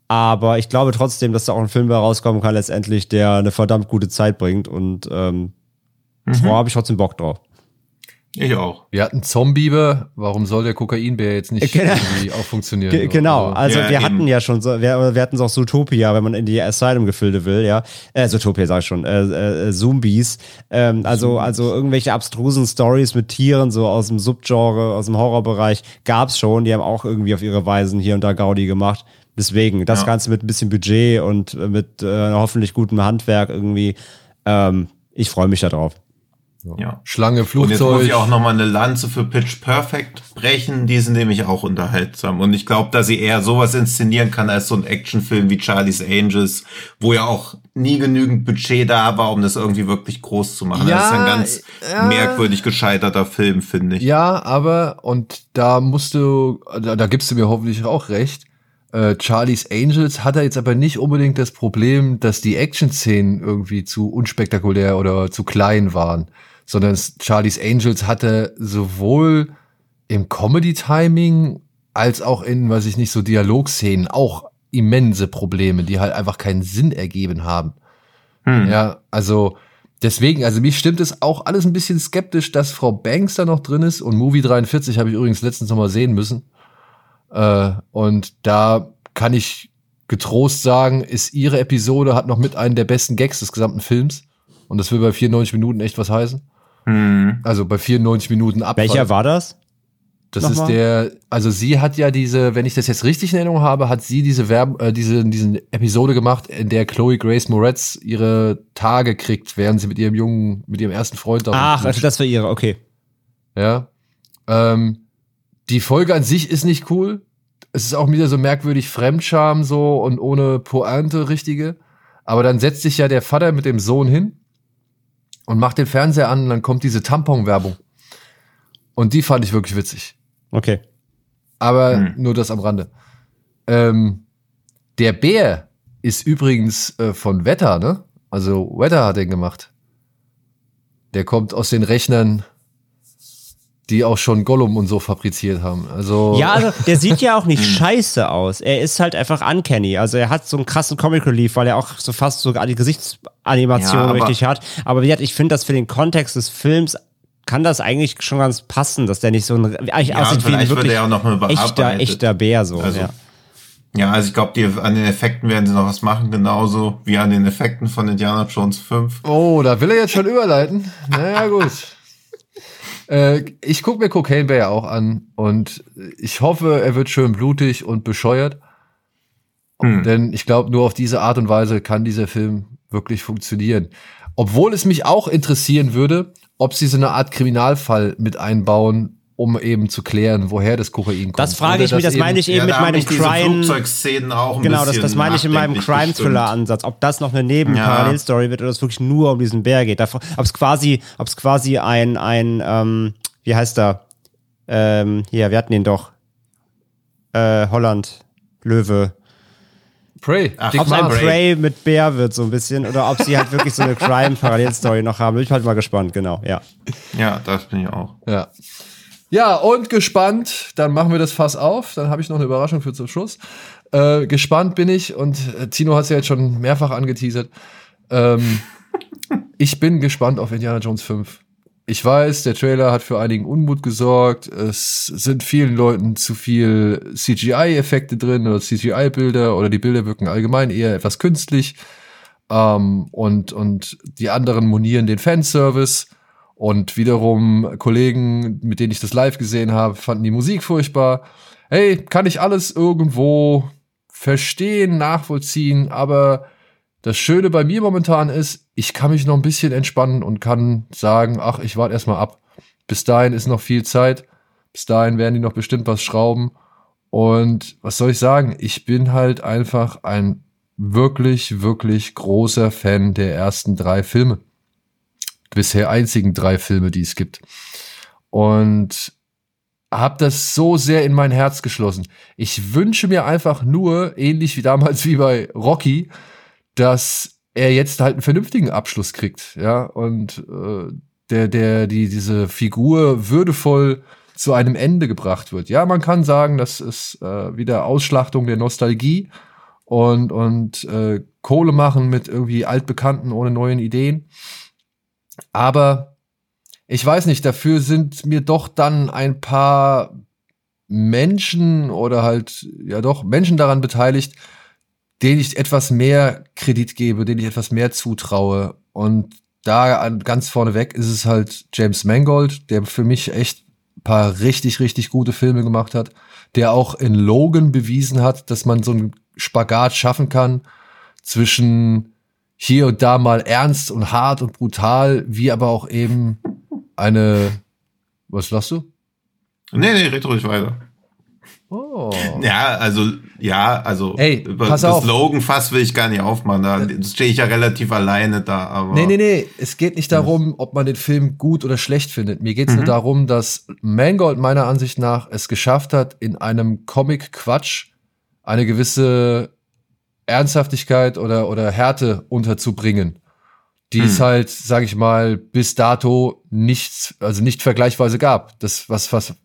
Aber ich glaube trotzdem, dass da auch ein Film rauskommen kann, letztendlich, der eine verdammt gute Zeit bringt. Und ähm, mhm. da habe ich trotzdem Bock drauf. Ich auch. Wir hatten Zombieber, warum soll der Kokainbär jetzt nicht genau. irgendwie auch funktionieren? G genau, also ja, wir eben. hatten ja schon, so, wir, wir hatten es auch Zootopia, wenn man in die Asylum-Gefilde will, ja. Äh, Zootopia sag ich schon, äh, äh, Zombies. Ähm, also, Zombies. also irgendwelche abstrusen Stories mit Tieren, so aus dem Subgenre, aus dem Horrorbereich, gab's schon. Die haben auch irgendwie auf ihre Weisen hier und da Gaudi gemacht. Deswegen, das ja. Ganze mit ein bisschen Budget und äh, mit äh, hoffentlich gutem Handwerk irgendwie. Ähm, ich freue mich darauf. Ja. Schlange, Flugzeug. Und jetzt muss ich auch nochmal eine Lanze für Pitch Perfect brechen. Die sind nämlich auch unterhaltsam. Und ich glaube, dass sie eher sowas inszenieren kann als so ein Actionfilm wie Charlie's Angels, wo ja auch nie genügend Budget da war, um das irgendwie wirklich groß zu machen. Ja, das ist ein ganz ja, merkwürdig gescheiterter Film, finde ich. Ja, aber, und da musst du, da, da gibst du mir hoffentlich auch recht, äh, Charlie's Angels hat er jetzt aber nicht unbedingt das Problem, dass die Action-Szenen irgendwie zu unspektakulär oder zu klein waren, sondern Charlie's Angels hatte sowohl im Comedy-Timing als auch in, weiß ich nicht, so Dialogszenen auch immense Probleme, die halt einfach keinen Sinn ergeben haben. Hm. Ja, also deswegen, also mich stimmt es auch alles ein bisschen skeptisch, dass Frau Banks da noch drin ist und Movie 43 habe ich übrigens letztens noch mal sehen müssen. Äh, und da kann ich getrost sagen, ist ihre Episode hat noch mit einen der besten Gags des gesamten Films. Und das will bei 94 Minuten echt was heißen. Mhm. Also bei 94 Minuten ab. Welcher war das? Das Nochmal? ist der, also sie hat ja diese, wenn ich das jetzt richtig in Erinnerung habe, hat sie diese Verb, äh, diese, diese Episode gemacht, in der Chloe Grace Moretz ihre Tage kriegt, während sie mit ihrem jungen, mit ihrem ersten Freund Ach, also das war ihre, okay. Ja. Ähm, die Folge an sich ist nicht cool. Es ist auch wieder so merkwürdig Fremdscham so und ohne Pointe richtige. Aber dann setzt sich ja der Vater mit dem Sohn hin und macht den Fernseher an und dann kommt diese Tampon-Werbung. Und die fand ich wirklich witzig. Okay. Aber hm. nur das am Rande. Ähm, der Bär ist übrigens äh, von Wetter, ne? Also Wetter hat den gemacht. Der kommt aus den Rechnern die auch schon Gollum und so fabriziert haben. Also ja, also der sieht ja auch nicht scheiße aus. Er ist halt einfach uncanny. Also er hat so einen krassen Comic Relief, weil er auch so fast sogar die Gesichtsanimation ja, richtig hat. Aber wie gesagt, ich finde das für den Kontext des Films kann das eigentlich schon ganz passen, dass der nicht so ein eigentlich ja, aussieht wie ein wirklich echter, echter Bär so. Also, ja. Ja, also ich glaube, an den Effekten werden sie noch was machen, genauso wie an den Effekten von Indiana Jones 5. Oh, da will er jetzt schon überleiten. Naja, gut. äh, ich gucke mir Cocaine Bear auch an und ich hoffe, er wird schön blutig und bescheuert. Hm. Denn ich glaube, nur auf diese Art und Weise kann dieser Film wirklich funktionieren. Obwohl es mich auch interessieren würde, ob sie so eine Art Kriminalfall mit einbauen, um eben zu klären, woher das Kokain kommt. Das frage ich mich, das meine ich eben ja, mit meinem Crime. Flugzeugszenen auch ein genau, das, das meine ich in meinem Crime-Thriller-Ansatz. Ob das noch eine Neben-Parallelstory ja. wird oder es wirklich nur um diesen Bär geht. Ob es quasi, ob es quasi ein, ein, ähm, wie heißt er? Ähm, hier, wir hatten ihn doch. Äh, Holland, Löwe. Prey. Ach, ob es ein Prey mit Bär wird, so ein bisschen, oder ob sie halt wirklich so eine Crime-Parallelstory noch haben. Bin ich halt mal gespannt, genau, ja. Ja, das bin ich auch. Ja. Ja, und gespannt, dann machen wir das Fass auf. Dann habe ich noch eine Überraschung für zum Schluss. Äh, gespannt bin ich, und äh, Tino hat es ja jetzt schon mehrfach angeteasert. Ähm, ich bin gespannt auf Indiana Jones 5. Ich weiß, der Trailer hat für einigen Unmut gesorgt. Es sind vielen Leuten zu viel CGI-Effekte drin oder CGI-Bilder oder die Bilder wirken allgemein eher etwas künstlich. Ähm, und, und die anderen monieren den Fanservice. Und wiederum Kollegen, mit denen ich das live gesehen habe, fanden die Musik furchtbar. Hey, kann ich alles irgendwo verstehen, nachvollziehen, aber das Schöne bei mir momentan ist, ich kann mich noch ein bisschen entspannen und kann sagen, ach, ich warte erstmal ab. Bis dahin ist noch viel Zeit. Bis dahin werden die noch bestimmt was schrauben. Und was soll ich sagen? Ich bin halt einfach ein wirklich, wirklich großer Fan der ersten drei Filme bisher einzigen drei Filme, die es gibt. Und habe das so sehr in mein Herz geschlossen. Ich wünsche mir einfach nur, ähnlich wie damals wie bei Rocky, dass er jetzt halt einen vernünftigen Abschluss kriegt, ja, und äh, der, der, die, diese Figur würdevoll zu einem Ende gebracht wird. Ja, man kann sagen, das ist äh, wieder Ausschlachtung der Nostalgie und, und äh, Kohle machen mit irgendwie altbekannten ohne neuen Ideen. Aber ich weiß nicht, dafür sind mir doch dann ein paar Menschen oder halt, ja doch, Menschen daran beteiligt, denen ich etwas mehr Kredit gebe, denen ich etwas mehr zutraue. Und da ganz vorneweg ist es halt James Mangold, der für mich echt ein paar richtig, richtig gute Filme gemacht hat, der auch in Logan bewiesen hat, dass man so einen Spagat schaffen kann zwischen hier und da mal ernst und hart und brutal, wie aber auch eben eine. Was lachst du? Nee, nee, red ruhig weiter. Oh. Ja, also, ja, also Ey, pass das auf. Slogan-Fass will ich gar nicht aufmachen. Da stehe ich ja relativ alleine da. Aber nee, nee, nee. Es geht nicht darum, ob man den Film gut oder schlecht findet. Mir geht es mhm. nur darum, dass Mangold meiner Ansicht nach es geschafft hat, in einem Comic-Quatsch eine gewisse Ernsthaftigkeit oder, oder Härte unterzubringen, die hm. es halt, sage ich mal, bis dato nichts, also nicht vergleichsweise gab. Das, was, was,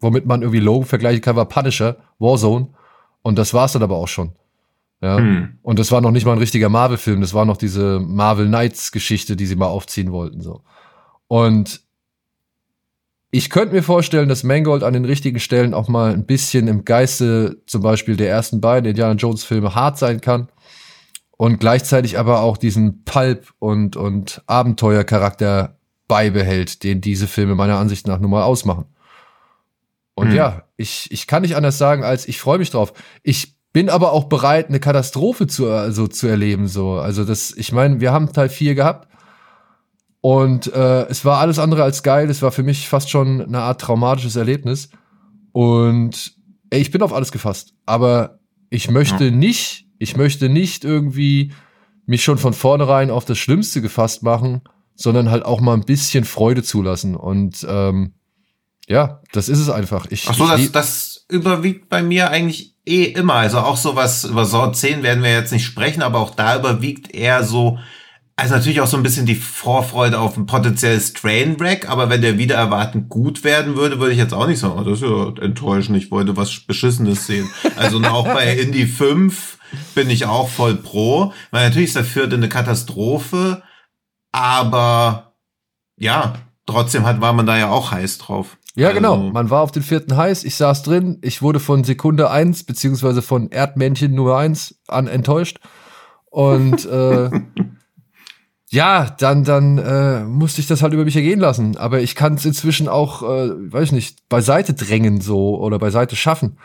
womit man irgendwie Logan vergleichen kann, war Punisher, Warzone. Und das war's dann aber auch schon. Ja. Hm. Und das war noch nicht mal ein richtiger Marvel-Film, das war noch diese Marvel Knights-Geschichte, die sie mal aufziehen wollten. so. Und ich könnte mir vorstellen, dass Mangold an den richtigen Stellen auch mal ein bisschen im Geiste zum Beispiel der ersten beiden Indiana Jones Filme hart sein kann und gleichzeitig aber auch diesen Pulp und, und Abenteuercharakter beibehält, den diese Filme meiner Ansicht nach nun mal ausmachen. Und mhm. ja, ich, ich kann nicht anders sagen, als ich freue mich drauf. Ich bin aber auch bereit, eine Katastrophe zu, also, zu erleben. So. Also das, ich meine, wir haben Teil 4 gehabt und äh, es war alles andere als geil. Es war für mich fast schon eine Art traumatisches Erlebnis. Und ey, ich bin auf alles gefasst. Aber ich möchte ja. nicht, ich möchte nicht irgendwie mich schon von vornherein auf das Schlimmste gefasst machen, sondern halt auch mal ein bisschen Freude zulassen. Und ähm, ja, das ist es einfach. Ich, Ach so, das, das überwiegt bei mir eigentlich eh immer. Also auch sowas über Saw 10 werden wir jetzt nicht sprechen, aber auch da überwiegt eher so also natürlich auch so ein bisschen die Vorfreude auf ein potenzielles Trainwreck, aber wenn der wieder erwarten gut werden würde, würde ich jetzt auch nicht sagen, oh, das ist ja enttäuschend, ich wollte was Beschissenes sehen. Also auch bei Indie 5 bin ich auch voll pro, weil natürlich ist der vierte eine Katastrophe, aber ja, trotzdem hat, war man da ja auch heiß drauf. Ja, Also, genau. Man war auf den vierten heiß. Ich saß drin. Ich wurde von Sekunde eins beziehungsweise von Erdmännchen Nummer eins an enttäuscht. Und äh, ja, dann, dann äh, musste ich das halt über mich ergehen lassen. Aber ich kann es inzwischen auch, äh, weiß ich nicht, beiseite drängen so oder beiseite schaffen.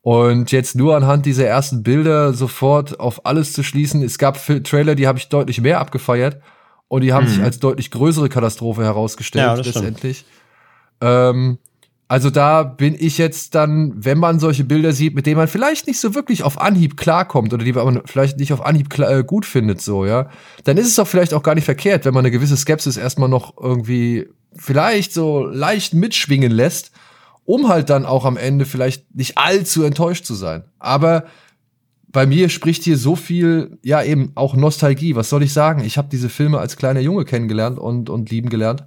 Und jetzt nur anhand dieser ersten Bilder sofort auf alles zu schließen. Es gab Trailer, die habe ich deutlich mehr abgefeiert. Und die haben sich als deutlich größere Katastrophe herausgestellt, Ja, letztendlich. Ähm, also da bin ich jetzt dann, wenn man solche Bilder sieht, mit denen man vielleicht nicht so wirklich auf Anhieb klarkommt oder die man vielleicht nicht auf Anhieb klar, äh, gut findet, so, ja, dann ist es doch vielleicht auch gar nicht verkehrt, wenn man eine gewisse Skepsis erstmal noch irgendwie vielleicht so leicht mitschwingen lässt, um halt dann auch am Ende vielleicht nicht allzu enttäuscht zu sein. Aber bei mir spricht hier so viel, ja eben auch Nostalgie. Was soll ich sagen? Ich habe diese Filme als kleiner Junge kennengelernt und, und lieben gelernt.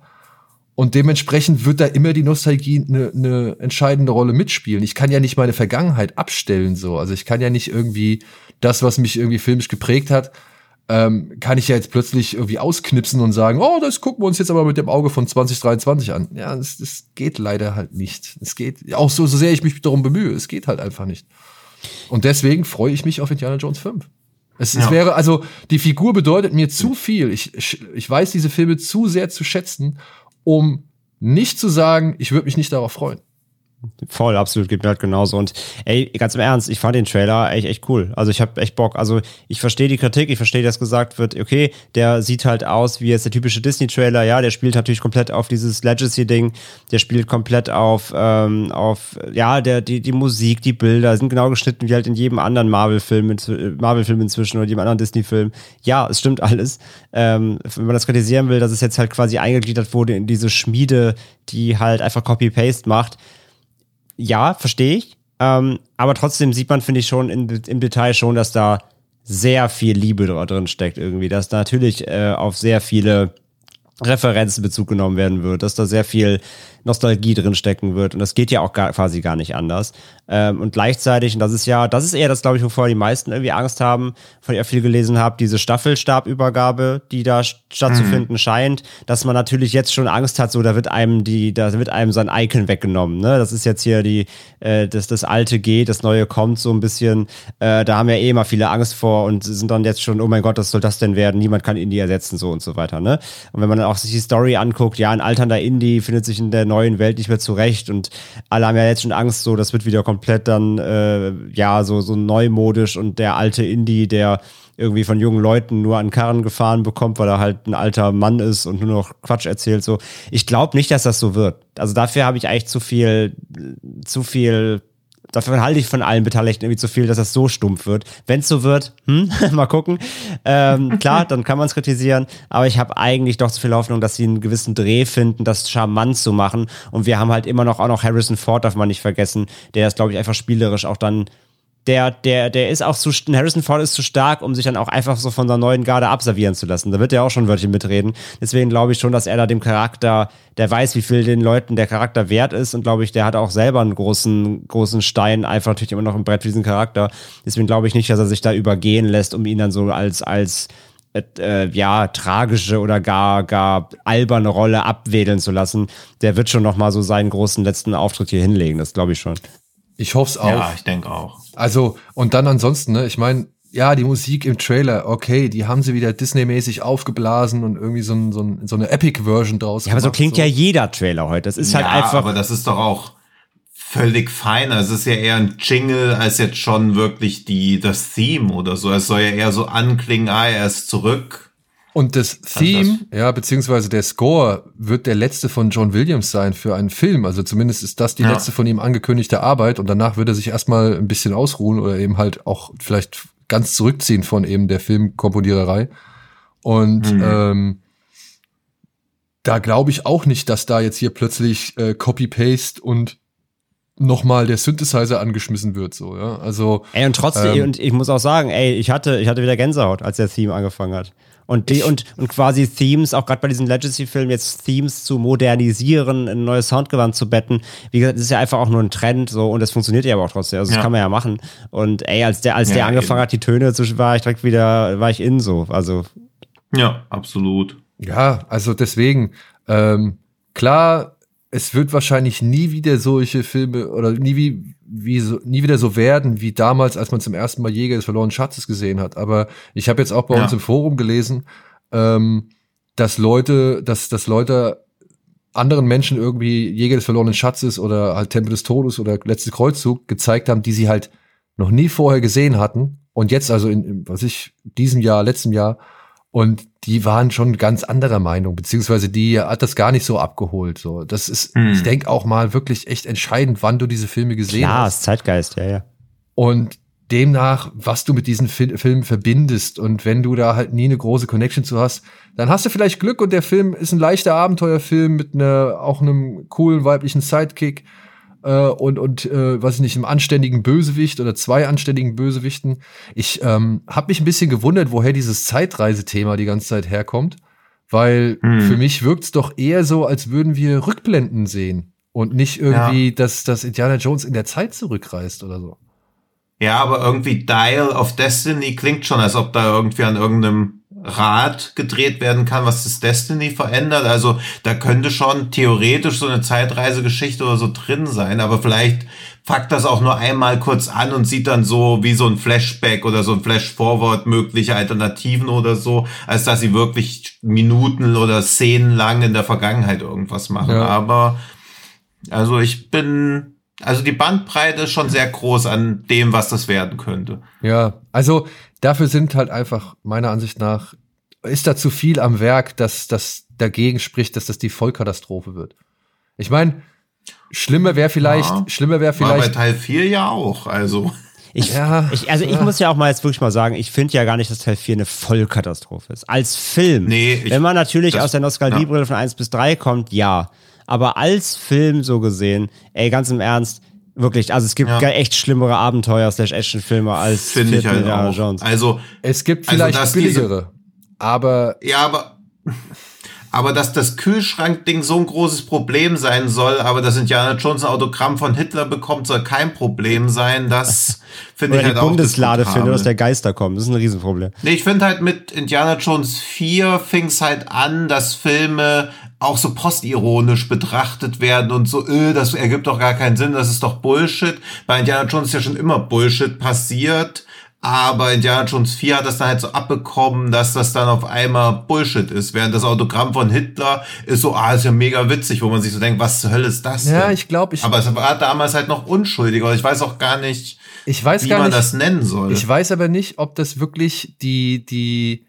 Und dementsprechend wird da immer die Nostalgie eine ne entscheidende Rolle mitspielen. Ich kann ja nicht meine Vergangenheit abstellen so. Also ich kann ja nicht irgendwie das, was mich irgendwie filmisch geprägt hat, ähm, kann ich ja jetzt plötzlich irgendwie ausknipsen und sagen, oh, das gucken wir uns jetzt aber mit dem Auge von 2023 an. Ja, das, das geht leider halt nicht. Es geht, auch so, so sehr ich mich darum bemühe, es geht halt einfach nicht. Und deswegen freue ich mich auf Indiana Jones 5. Es, es Ja. wäre, also, die Figur bedeutet mir zu viel. Ich, ich weiß diese Filme zu sehr zu schätzen, um nicht zu sagen, ich würde mich nicht darauf freuen. Voll, absolut, geht mir halt genauso. Und ey, ganz im Ernst, ich fand den Trailer echt, echt cool. Also ich habe echt Bock. Also ich verstehe die Kritik, ich verstehe, dass gesagt wird, okay, der sieht halt aus wie jetzt der typische Disney-Trailer, ja, der spielt natürlich komplett auf dieses Legacy-Ding, der spielt komplett auf, ähm, auf, ja, der, die, die Musik, die Bilder sind genau geschnitten wie halt in jedem anderen Marvel-Film, inzw- Marvel-Film inzwischen oder jedem anderen Disney-Film. Ja, es stimmt alles. Ähm, wenn man das kritisieren will, dass es jetzt halt quasi eingegliedert wurde in diese Schmiede, die halt einfach Copy-Paste macht, ja, verstehe ich. Ähm, aber trotzdem sieht man, finde ich, schon in, im Detail schon, dass da sehr viel Liebe dr- drin steckt irgendwie. Dass da natürlich äh, auf sehr viele Referenzen Bezug genommen werden wird, dass da sehr viel Nostalgie drin stecken wird. Und das geht ja auch gar, quasi gar nicht anders. Ähm, und gleichzeitig, und das ist ja, das ist eher das, glaube ich, wovor die meisten irgendwie Angst haben, von ihr viel gelesen habe, diese Staffelstabübergabe, die da st- stattzufinden scheint, dass man natürlich jetzt schon Angst hat, so da wird einem die, da wird einem sein Icon weggenommen. Ne? Das ist jetzt hier die, äh, das, das alte geht, das neue kommt so ein bisschen. Äh, da haben ja eh immer viele Angst vor und sind dann jetzt schon, oh mein Gott, was soll das denn werden? Niemand kann Indie ersetzen, so und so weiter. Ne? Und wenn man dann auch sich die Story anguckt, ja, ein alternder Indie findet sich in der neuen Welt nicht mehr zurecht und alle haben ja jetzt schon Angst, so das wird wieder komplett dann äh, ja so so neumodisch und der alte Indie, der irgendwie von jungen Leuten nur an Karren gefahren bekommt, weil er halt ein alter Mann ist und nur noch Quatsch erzählt. So, ich glaube nicht, dass das so wird. Also dafür habe ich eigentlich zu viel, zu viel. Dafür halte ich von allen Beteiligten irgendwie zu viel, dass das so stumpf wird. Wenn es so wird, hm, mal gucken. Ähm, klar, dann kann man es kritisieren, aber ich habe eigentlich doch zu viel Hoffnung, dass sie einen gewissen Dreh finden, das charmant zu machen. Und wir haben halt immer noch auch noch Harrison Ford, darf man nicht vergessen, der ist, glaube ich, einfach spielerisch auch dann der, der, der ist auch zu, Harrison Ford ist zu stark, um sich dann auch einfach so von der neuen Garde abservieren zu lassen. Da wird er auch schon Wörtchen mitreden. Deswegen glaube ich schon, dass er da dem Charakter, der weiß, wie viel den Leuten der Charakter wert ist und glaube ich, der hat auch selber einen großen, großen Stein, einfach natürlich immer noch im Brett für diesen Charakter. Deswegen glaube ich nicht, dass er sich da übergehen lässt, um ihn dann so als, als, äh, ja, tragische oder gar, gar alberne Rolle abwedeln zu lassen. Der wird schon noch mal so seinen großen letzten Auftritt hier hinlegen. Das glaube ich schon. Ich hoffe es auch. Ja, ich denke auch. Also, und dann ansonsten, ne, ich meine, ja, die Musik im Trailer, okay, die haben sie wieder Disney-mäßig aufgeblasen und irgendwie so, ein, so, ein, so eine Epic-Version draus Ja, aber so klingt ja jeder Trailer heute. Das ist halt ja, einfach. aber das ist doch auch völlig fein. Also Es ist ja eher ein Jingle als jetzt schon wirklich die, das Theme oder so. Es soll ja eher so anklingen, ah, er ist zurück. Und das Theme, ja, beziehungsweise der Score wird der letzte von John Williams sein für einen Film. Also zumindest ist das die Ja. letzte von ihm angekündigte Arbeit und danach wird er sich erstmal ein bisschen ausruhen oder eben halt auch vielleicht ganz zurückziehen von eben der Filmkomponiererei. Und ähm, da glaube ich auch nicht, dass da jetzt hier plötzlich äh, Copy-Paste und nochmal der Synthesizer angeschmissen wird, so, ja. Also, ey, und trotzdem, ähm, und ich muss auch sagen, ey, ich hatte, ich hatte wieder Gänsehaut, als der Theme angefangen hat. Und die, und, und quasi Themes, auch gerade bei diesen Legacy-Filmen, jetzt Themes zu modernisieren, in ein neues Soundgewand zu betten. Wie gesagt, das ist ja einfach auch nur ein Trend, so, und das funktioniert ja aber auch trotzdem. Also, das Ja. kann man ja machen. Und ey, als der, als Ja, der angefangen eben. hat, die Töne zu, war ich direkt wieder, war ich in so. Also, Ja, absolut. Ja, also deswegen, ähm, klar, es wird wahrscheinlich nie wieder solche Filme oder nie wie, wie so, nie wieder so werden wie damals, als man zum ersten Mal Jäger des verlorenen Schatzes gesehen hat. Aber ich habe jetzt auch bei Ja. uns im Forum gelesen, ähm, dass Leute, dass, dass Leute anderen Menschen irgendwie Jäger des verlorenen Schatzes oder halt Tempel des Todes oder letzte Kreuzzug gezeigt haben, die sie halt noch nie vorher gesehen hatten und jetzt also in, in was ich diesem Jahr, letztem Jahr und die waren schon ganz anderer Meinung, beziehungsweise die hat das gar nicht so abgeholt. So, das ist, Hm. ich denke auch mal wirklich echt entscheidend, wann du diese Filme gesehen Klar, hast ist Zeitgeist, ja, ja. und demnach, was du mit diesen Fil Filmen verbindest und wenn du da halt nie eine große Connection zu hast, dann hast du vielleicht Glück und der Film ist ein leichter Abenteuerfilm mit einer auch einem coolen weiblichen Sidekick äh, und und äh, weiß ich nicht einem anständigen Bösewicht oder zwei anständigen Bösewichten. Ich ähm, habe mich ein bisschen gewundert, woher dieses Zeitreisethema die ganze Zeit herkommt, weil Hm. für mich wirkt's doch eher so, als würden wir Rückblenden sehen und nicht irgendwie, dass dass Indiana Jones in der Zeit zurückreist oder so. Ja, aber irgendwie Dial of Destiny klingt schon, als ob da irgendwie an irgendeinem Rad gedreht werden kann, was das Destiny verändert. Also da könnte schon theoretisch so eine Zeitreisegeschichte oder so drin sein, aber vielleicht packt das auch nur einmal kurz an und sieht dann so wie so ein Flashback oder so ein Flashforward mögliche Alternativen oder so, als dass sie wirklich Minuten oder Szenen lang in der Vergangenheit irgendwas machen. Ja. Aber also ich bin, also die Bandbreite ist schon sehr groß an dem, was das werden könnte. Ja, also dafür sind halt einfach meiner Ansicht nach ist da zu viel am Werk, dass das dagegen spricht, dass das die Vollkatastrophe wird. Ich meine, schlimmer wäre vielleicht, Ja. schlimmer wäre War bei vielleicht, Teil 4 ja auch. Also, Ich, Ja, ich, also ich ja. muss ja auch mal jetzt wirklich mal sagen, ich finde ja gar nicht, dass Teil 4 eine Vollkatastrophe ist. Als Film. Nee, ich- wenn man natürlich das- aus der Nostalgiebrille von 1 bis 3 kommt, ja. Aber als Film so gesehen, ey, ganz im Ernst, wirklich, also es gibt Ja. gar echt schlimmere Abenteuer slash Actionfilme als finde ich halt Indiana auch. Jones. Also, es gibt also, vielleicht diese- billigere, aber ja, aber, aber dass das Kühlschrankding so ein großes Problem sein soll, aber dass Indiana Jones ein Autogramm von Hitler bekommt, soll kein Problem sein. Das finde ich halt auch Bundeslade diskutabel. findet, dass der Geister kommt. Das ist ein Riesenproblem. Nee, ich finde halt mit Indiana Jones 4 fing es halt an, dass Filme auch so postironisch betrachtet werden und so, äh, das ergibt doch gar keinen Sinn, das ist doch Bullshit. Bei Indiana Jones ist ja schon immer Bullshit passiert, aber Indiana Jones 4 hat das dann halt so abbekommen, dass das dann auf einmal Bullshit ist, während das Autogramm von Hitler ist so, ah, ist ja mega witzig, wo man sich so denkt, was zur Hölle ist das ja, denn? ich glaube, ich, aber es war damals halt noch unschuldiger, ich weiß auch gar nicht, ich weiß wie gar man nicht, das nennen soll. Ich weiß aber nicht, ob das wirklich die, die,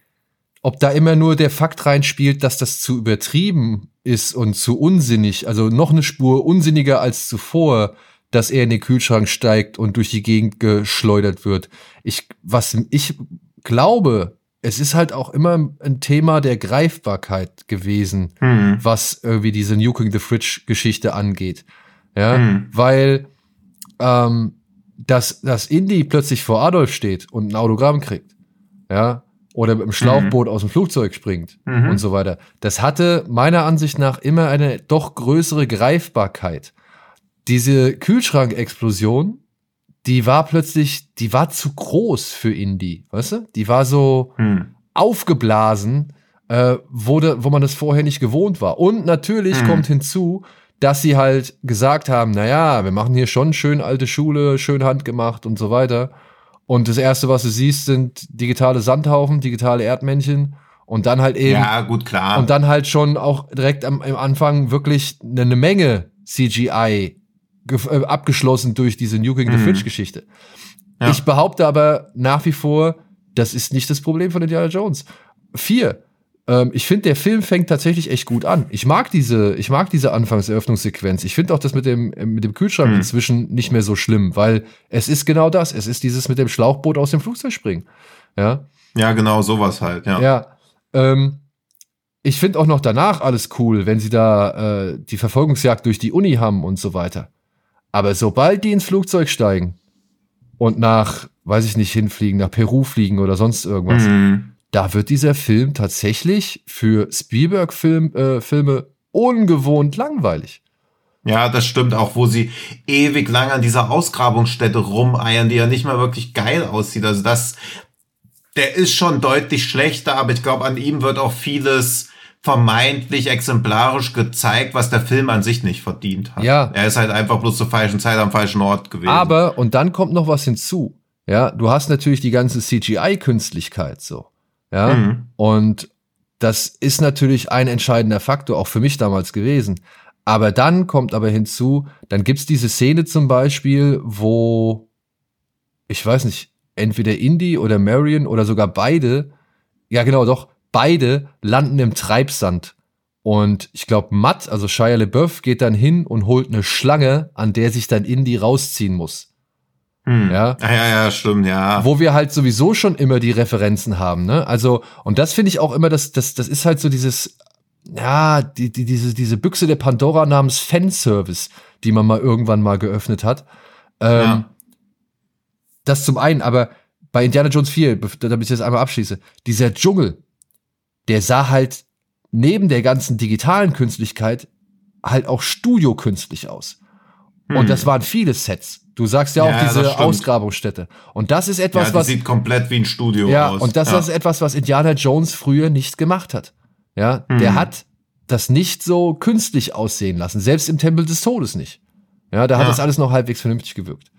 ob da immer nur der Fakt reinspielt, dass das zu übertrieben ist und zu unsinnig, also noch eine Spur unsinniger als zuvor, dass er in den Kühlschrank steigt und durch die Gegend geschleudert wird. Ich, was ich glaube, es ist halt auch immer ein Thema der Greifbarkeit gewesen, Hm. was irgendwie diese Nuking the Fridge Geschichte angeht. Ja, Hm. weil ähm, dass, dass Indy plötzlich vor Adolf steht und ein Autogramm kriegt, ja, oder mit dem Schlauchboot aus dem Flugzeug springt Mhm. und so weiter. Das hatte meiner Ansicht nach immer eine doch größere Greifbarkeit. Diese Kühlschrankexplosion, die war plötzlich, die war zu groß für Indy, weißt du? Die war so, Hm. aufgeblasen, äh, wurde, wo man das vorher nicht gewohnt war. Und natürlich Mhm. kommt hinzu, dass sie halt gesagt haben, na ja, wir machen hier schon schön alte Schule, schön handgemacht und so weiter. Und das erste, was du siehst, sind digitale Sandhaufen, digitale Erdmännchen und dann halt eben Ja, gut, klar. und dann halt schon auch direkt am, am Anfang wirklich eine, eine Menge CGI äh, abgeschlossen durch diese Nuking the Mhm. Fridge Geschichte. Ja. Ich behaupte aber nach wie vor, das ist nicht das Problem von Indiana Jones. Vier. Ähm, ich finde, der Film fängt tatsächlich echt gut an. Ich mag diese, ich mag diese Anfangseröffnungssequenz. Ich finde auch das mit dem, äh, mit dem Kühlschrank Mhm. inzwischen nicht mehr so schlimm, weil es ist genau das. Es ist dieses mit dem Schlauchboot aus dem Flugzeug springen. Ja. ja, genau, sowas halt, ja. Ja. Ähm, ich finde auch noch danach alles cool, wenn sie da äh, die Verfolgungsjagd durch die Uni haben und so weiter. Aber sobald die ins Flugzeug steigen und nach, weiß ich nicht, hinfliegen, nach Peru fliegen oder sonst irgendwas, Mhm. da wird dieser Film tatsächlich für Spielberg-Filme äh, Filme ungewohnt langweilig. Ja, das stimmt auch, wo sie ewig lang an dieser Ausgrabungsstätte rumeiern, die ja nicht mal wirklich geil aussieht. Also das, der ist schon deutlich schlechter, aber ich glaube, an ihm wird auch vieles vermeintlich exemplarisch gezeigt, was der Film an sich nicht verdient hat. Ja. Er ist halt einfach bloß zur falschen Zeit am falschen Ort gewesen. Aber, und dann kommt noch was hinzu. Ja, du hast natürlich die ganze CGI-Künstlichkeit so. Ja, Mhm. und das ist natürlich ein entscheidender Faktor, auch für mich damals gewesen. Aber dann kommt aber hinzu, dann gibt's diese Szene zum Beispiel, wo, ich weiß nicht, entweder Indy oder Marion oder sogar beide, ja genau, doch, beide landen im Treibsand. Und ich glaube, Matt, also Shia LeBeouf, geht dann hin und holt eine Schlange, an der sich dann Indy rausziehen muss. Hm. Ja. Ah, ja, ja, stimmt, ja. Wo wir halt sowieso schon immer die Referenzen haben, ne? Also, und das finde ich auch immer, das, das, das ist halt so dieses, ja, die, die, diese, diese Büchse der Pandora namens Fanservice, die man mal irgendwann mal geöffnet hat. Ähm, Ja. Das zum einen, aber bei Indiana Jones 4, bef- damit ich das einmal abschließe, dieser Dschungel, der sah halt neben der ganzen digitalen Künstlichkeit halt auch studiokünstlich aus. Und Hm. das waren viele Sets. Du sagst ja auch Ja, das diese. Ausgrabungsstätte. Und das ist ja, etwas, die was sieht komplett wie ein Studio ja, aus. und das ja. ist etwas, was Indiana Jones früher nicht gemacht hat. Ja, der Mhm. hat das nicht so künstlich aussehen lassen, selbst im Tempel des Todes nicht. Ja, da hat Ja. das alles noch halbwegs vernünftig gewirkt.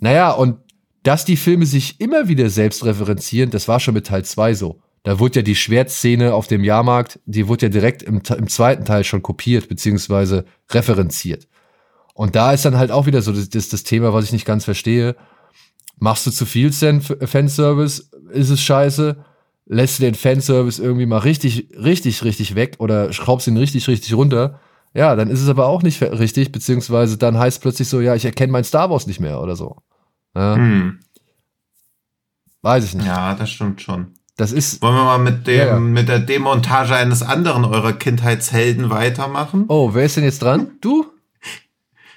Naja, und dass die Filme sich immer wieder selbst referenzieren, das war schon mit Teil 2 so. Da wurde ja die Schwertszene auf dem Jahrmarkt, die wurde ja direkt im, im zweiten Teil schon kopiert, beziehungsweise referenziert. Und da ist dann halt auch wieder so das, das, das Thema, was ich nicht ganz verstehe. Machst du zu viel Fan Fanservice, ist es scheiße. Lässt du den Fanservice irgendwie mal richtig, richtig, richtig weg oder schraubst ihn richtig, richtig runter. Ja, dann ist es aber auch nicht richtig, beziehungsweise dann heißt plötzlich so, ja, ich erkenne mein Star Wars nicht mehr oder so. Ja, Hm. Weiß ich nicht. ja, das stimmt schon. Das ist, Wollen wir mal mit dem, Ja, mit der Demontage eines anderen eurer Kindheitshelden weitermachen? oh, wer ist denn jetzt dran? Du?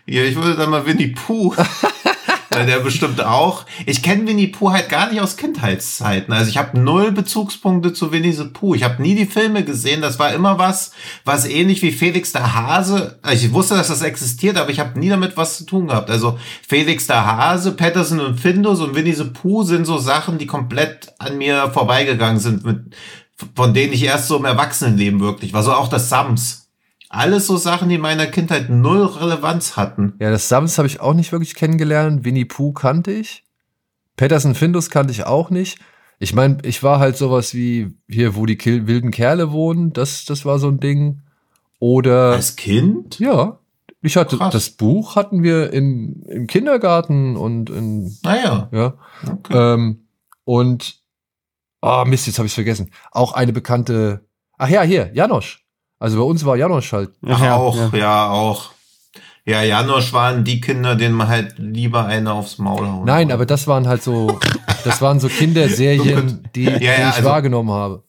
Ja, ich würde dann mal Winnie Pooh. Weil der bestimmt auch. Ich kenne Winnie Pooh halt gar nicht aus Kindheitszeiten. Also ich habe null Bezugspunkte zu Winnie the Pooh. Ich habe nie die Filme gesehen. Das war immer was, was ähnlich wie Felix der Hase. Also Ich wusste, dass das existiert, aber ich habe nie damit was zu tun gehabt. Also Felix der Hase, Patterson und Findus und Winnie the Pooh sind so Sachen, die komplett an mir vorbeigegangen sind, mit, von denen ich erst so im Erwachsenenleben wirklich war. So auch das Sams. Alles so Sachen, die in meiner Kindheit null Relevanz hatten. Ja, das Sams habe ich auch nicht wirklich kennengelernt. Winnie Pooh kannte ich. Patterson Findus kannte ich auch nicht. Ich meine, ich war halt sowas wie hier, wo die Kil wilden Kerle wohnen. Das, das war so ein Ding. Oder Als Kind? ja, ich hatte Krass. das Buch hatten wir in, im Kindergarten und in Naja. ja Okay. ähm, und ah Mist, jetzt habe ich vergessen. Auch eine bekannte. Ach ja, hier Janosch. Also bei uns war Janosch halt. Ach, ja, auch, ja. ja. auch. Ja, Janosch waren die Kinder, denen man halt lieber eine aufs Maul hauen Nein, wollte. aber das waren halt so, das waren so Kinderserien, die, Ja, die ja, ich also- wahrgenommen habe.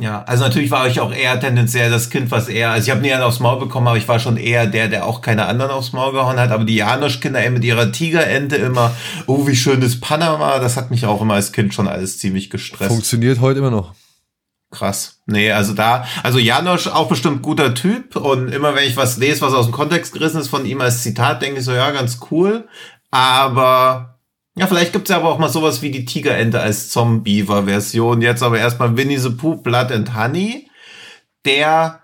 Ja, also natürlich war ich auch eher tendenziell das Kind, was eher, also ich habe nie einen aufs Maul bekommen, aber ich war schon eher der, der auch keine anderen aufs Maul gehauen hat. Aber die Janosch-Kinder mit ihrer Tigerente immer, oh, wie schön ist Panama, das hat mich auch immer als Kind schon alles ziemlich gestresst. Funktioniert heute immer noch. Krass. Nee, also da, also Janosch auch bestimmt guter Typ und immer wenn ich was lese, was aus dem Kontext gerissen ist von ihm als Zitat, denke ich so, ja, ganz cool. Aber ja, vielleicht gibt's ja aber auch mal sowas wie die Tigerente als Zombie-Version. Jetzt aber erstmal Winnie the Pooh, Blood and Honey, der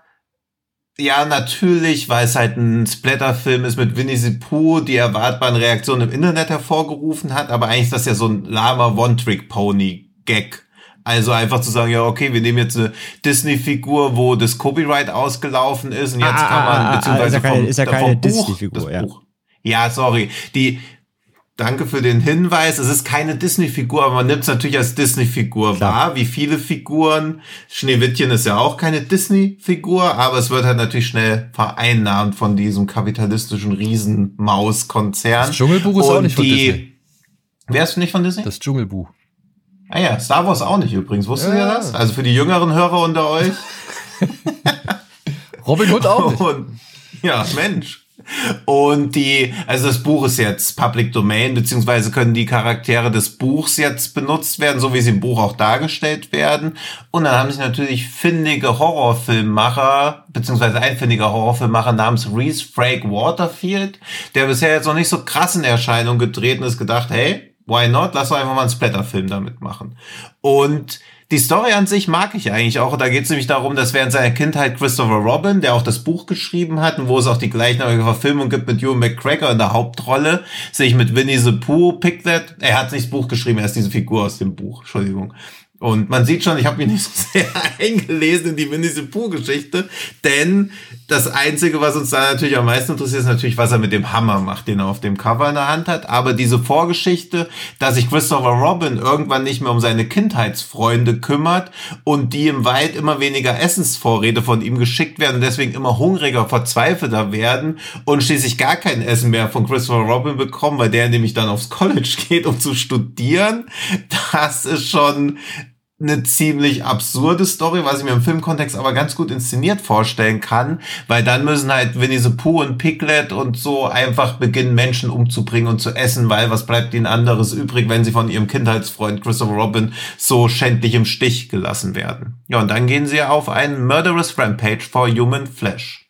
ja, natürlich, weil es halt ein Splatter-Film ist mit Winnie the Pooh, die erwartbaren Reaktionen im Internet hervorgerufen hat, aber eigentlich ist das ja so ein lama One-Trick-Pony-Gag. Also einfach zu sagen, ja, okay, wir nehmen jetzt eine Disney-Figur, wo das Copyright ausgelaufen ist und jetzt Ah, kann ah, man, ah, ah, beziehungsweise ist ja keine- vom, ist ja keine Buch, Disney-Figur, ja. Buch. Ja, sorry. Die, danke für den Hinweis. Es ist keine Disney-Figur, aber man nimmt es natürlich als Disney-Figur wahr, wie viele Figuren. Schneewittchen ist ja auch keine Disney-Figur, aber es wird halt natürlich schnell vereinnahmt von diesem kapitalistischen Riesenmaus-Konzern. Das Dschungelbuch ist auch Und nicht von die- Disney. Wärst du nicht von Disney? Das Dschungelbuch. Ah ja, Star Wars auch nicht übrigens. Wusstet Ja. ihr das? Also für die jüngeren Hörer unter euch. Robin Hood auch nicht. Und, ja, Mensch. Und die, also das Buch ist jetzt Public Domain, beziehungsweise können die Charaktere des Buchs jetzt benutzt werden, so wie sie im Buch auch dargestellt werden. Und dann haben sich natürlich findige Horrorfilmmacher, beziehungsweise ein findiger Horrorfilmmacher namens Reese Frake Waterfield, der bisher jetzt noch nicht so krass in Erscheinung getreten ist, gedacht, hey, why not? Lass doch einfach mal einen Splatterfilm damit machen. Und die Story an sich mag ich eigentlich auch. Da geht es nämlich darum, dass während seiner Kindheit Christopher Robin, der auch das Buch geschrieben hat und wo es auch die gleichnamige Verfilmung gibt mit Ewan McGregor in der Hauptrolle, sich mit Winnie the Pooh, Piglet, er hat nicht das Buch geschrieben, er ist diese Figur aus dem Buch, Entschuldigung, und man sieht schon, ich habe mich nicht so sehr eingelesen in die Winnie the Pooh-Geschichte, denn das Einzige, was uns da natürlich am meisten interessiert, ist natürlich, was er mit dem Hammer macht, den er auf dem Cover in der Hand hat. Aber diese Vorgeschichte, dass sich Christopher Robin irgendwann nicht mehr um seine Kindheitsfreunde kümmert und die im Wald immer weniger Essensvorräte von ihm geschickt werden und deswegen immer hungriger, verzweifelter werden und schließlich gar kein Essen mehr von Christopher Robin bekommen, weil der nämlich dann aufs College geht, um zu studieren, das ist schon eine ziemlich absurde Story, was ich mir im Filmkontext aber ganz gut inszeniert vorstellen kann, weil dann müssen halt Winnie the Pooh und Piglet und so einfach beginnen, Menschen umzubringen und zu essen, weil was bleibt ihnen anderes übrig, wenn sie von ihrem Kindheitsfreund Christopher Robin so schändlich im Stich gelassen werden. Ja, und dann gehen sie auf einen Murderous Rampage for Human Flesh.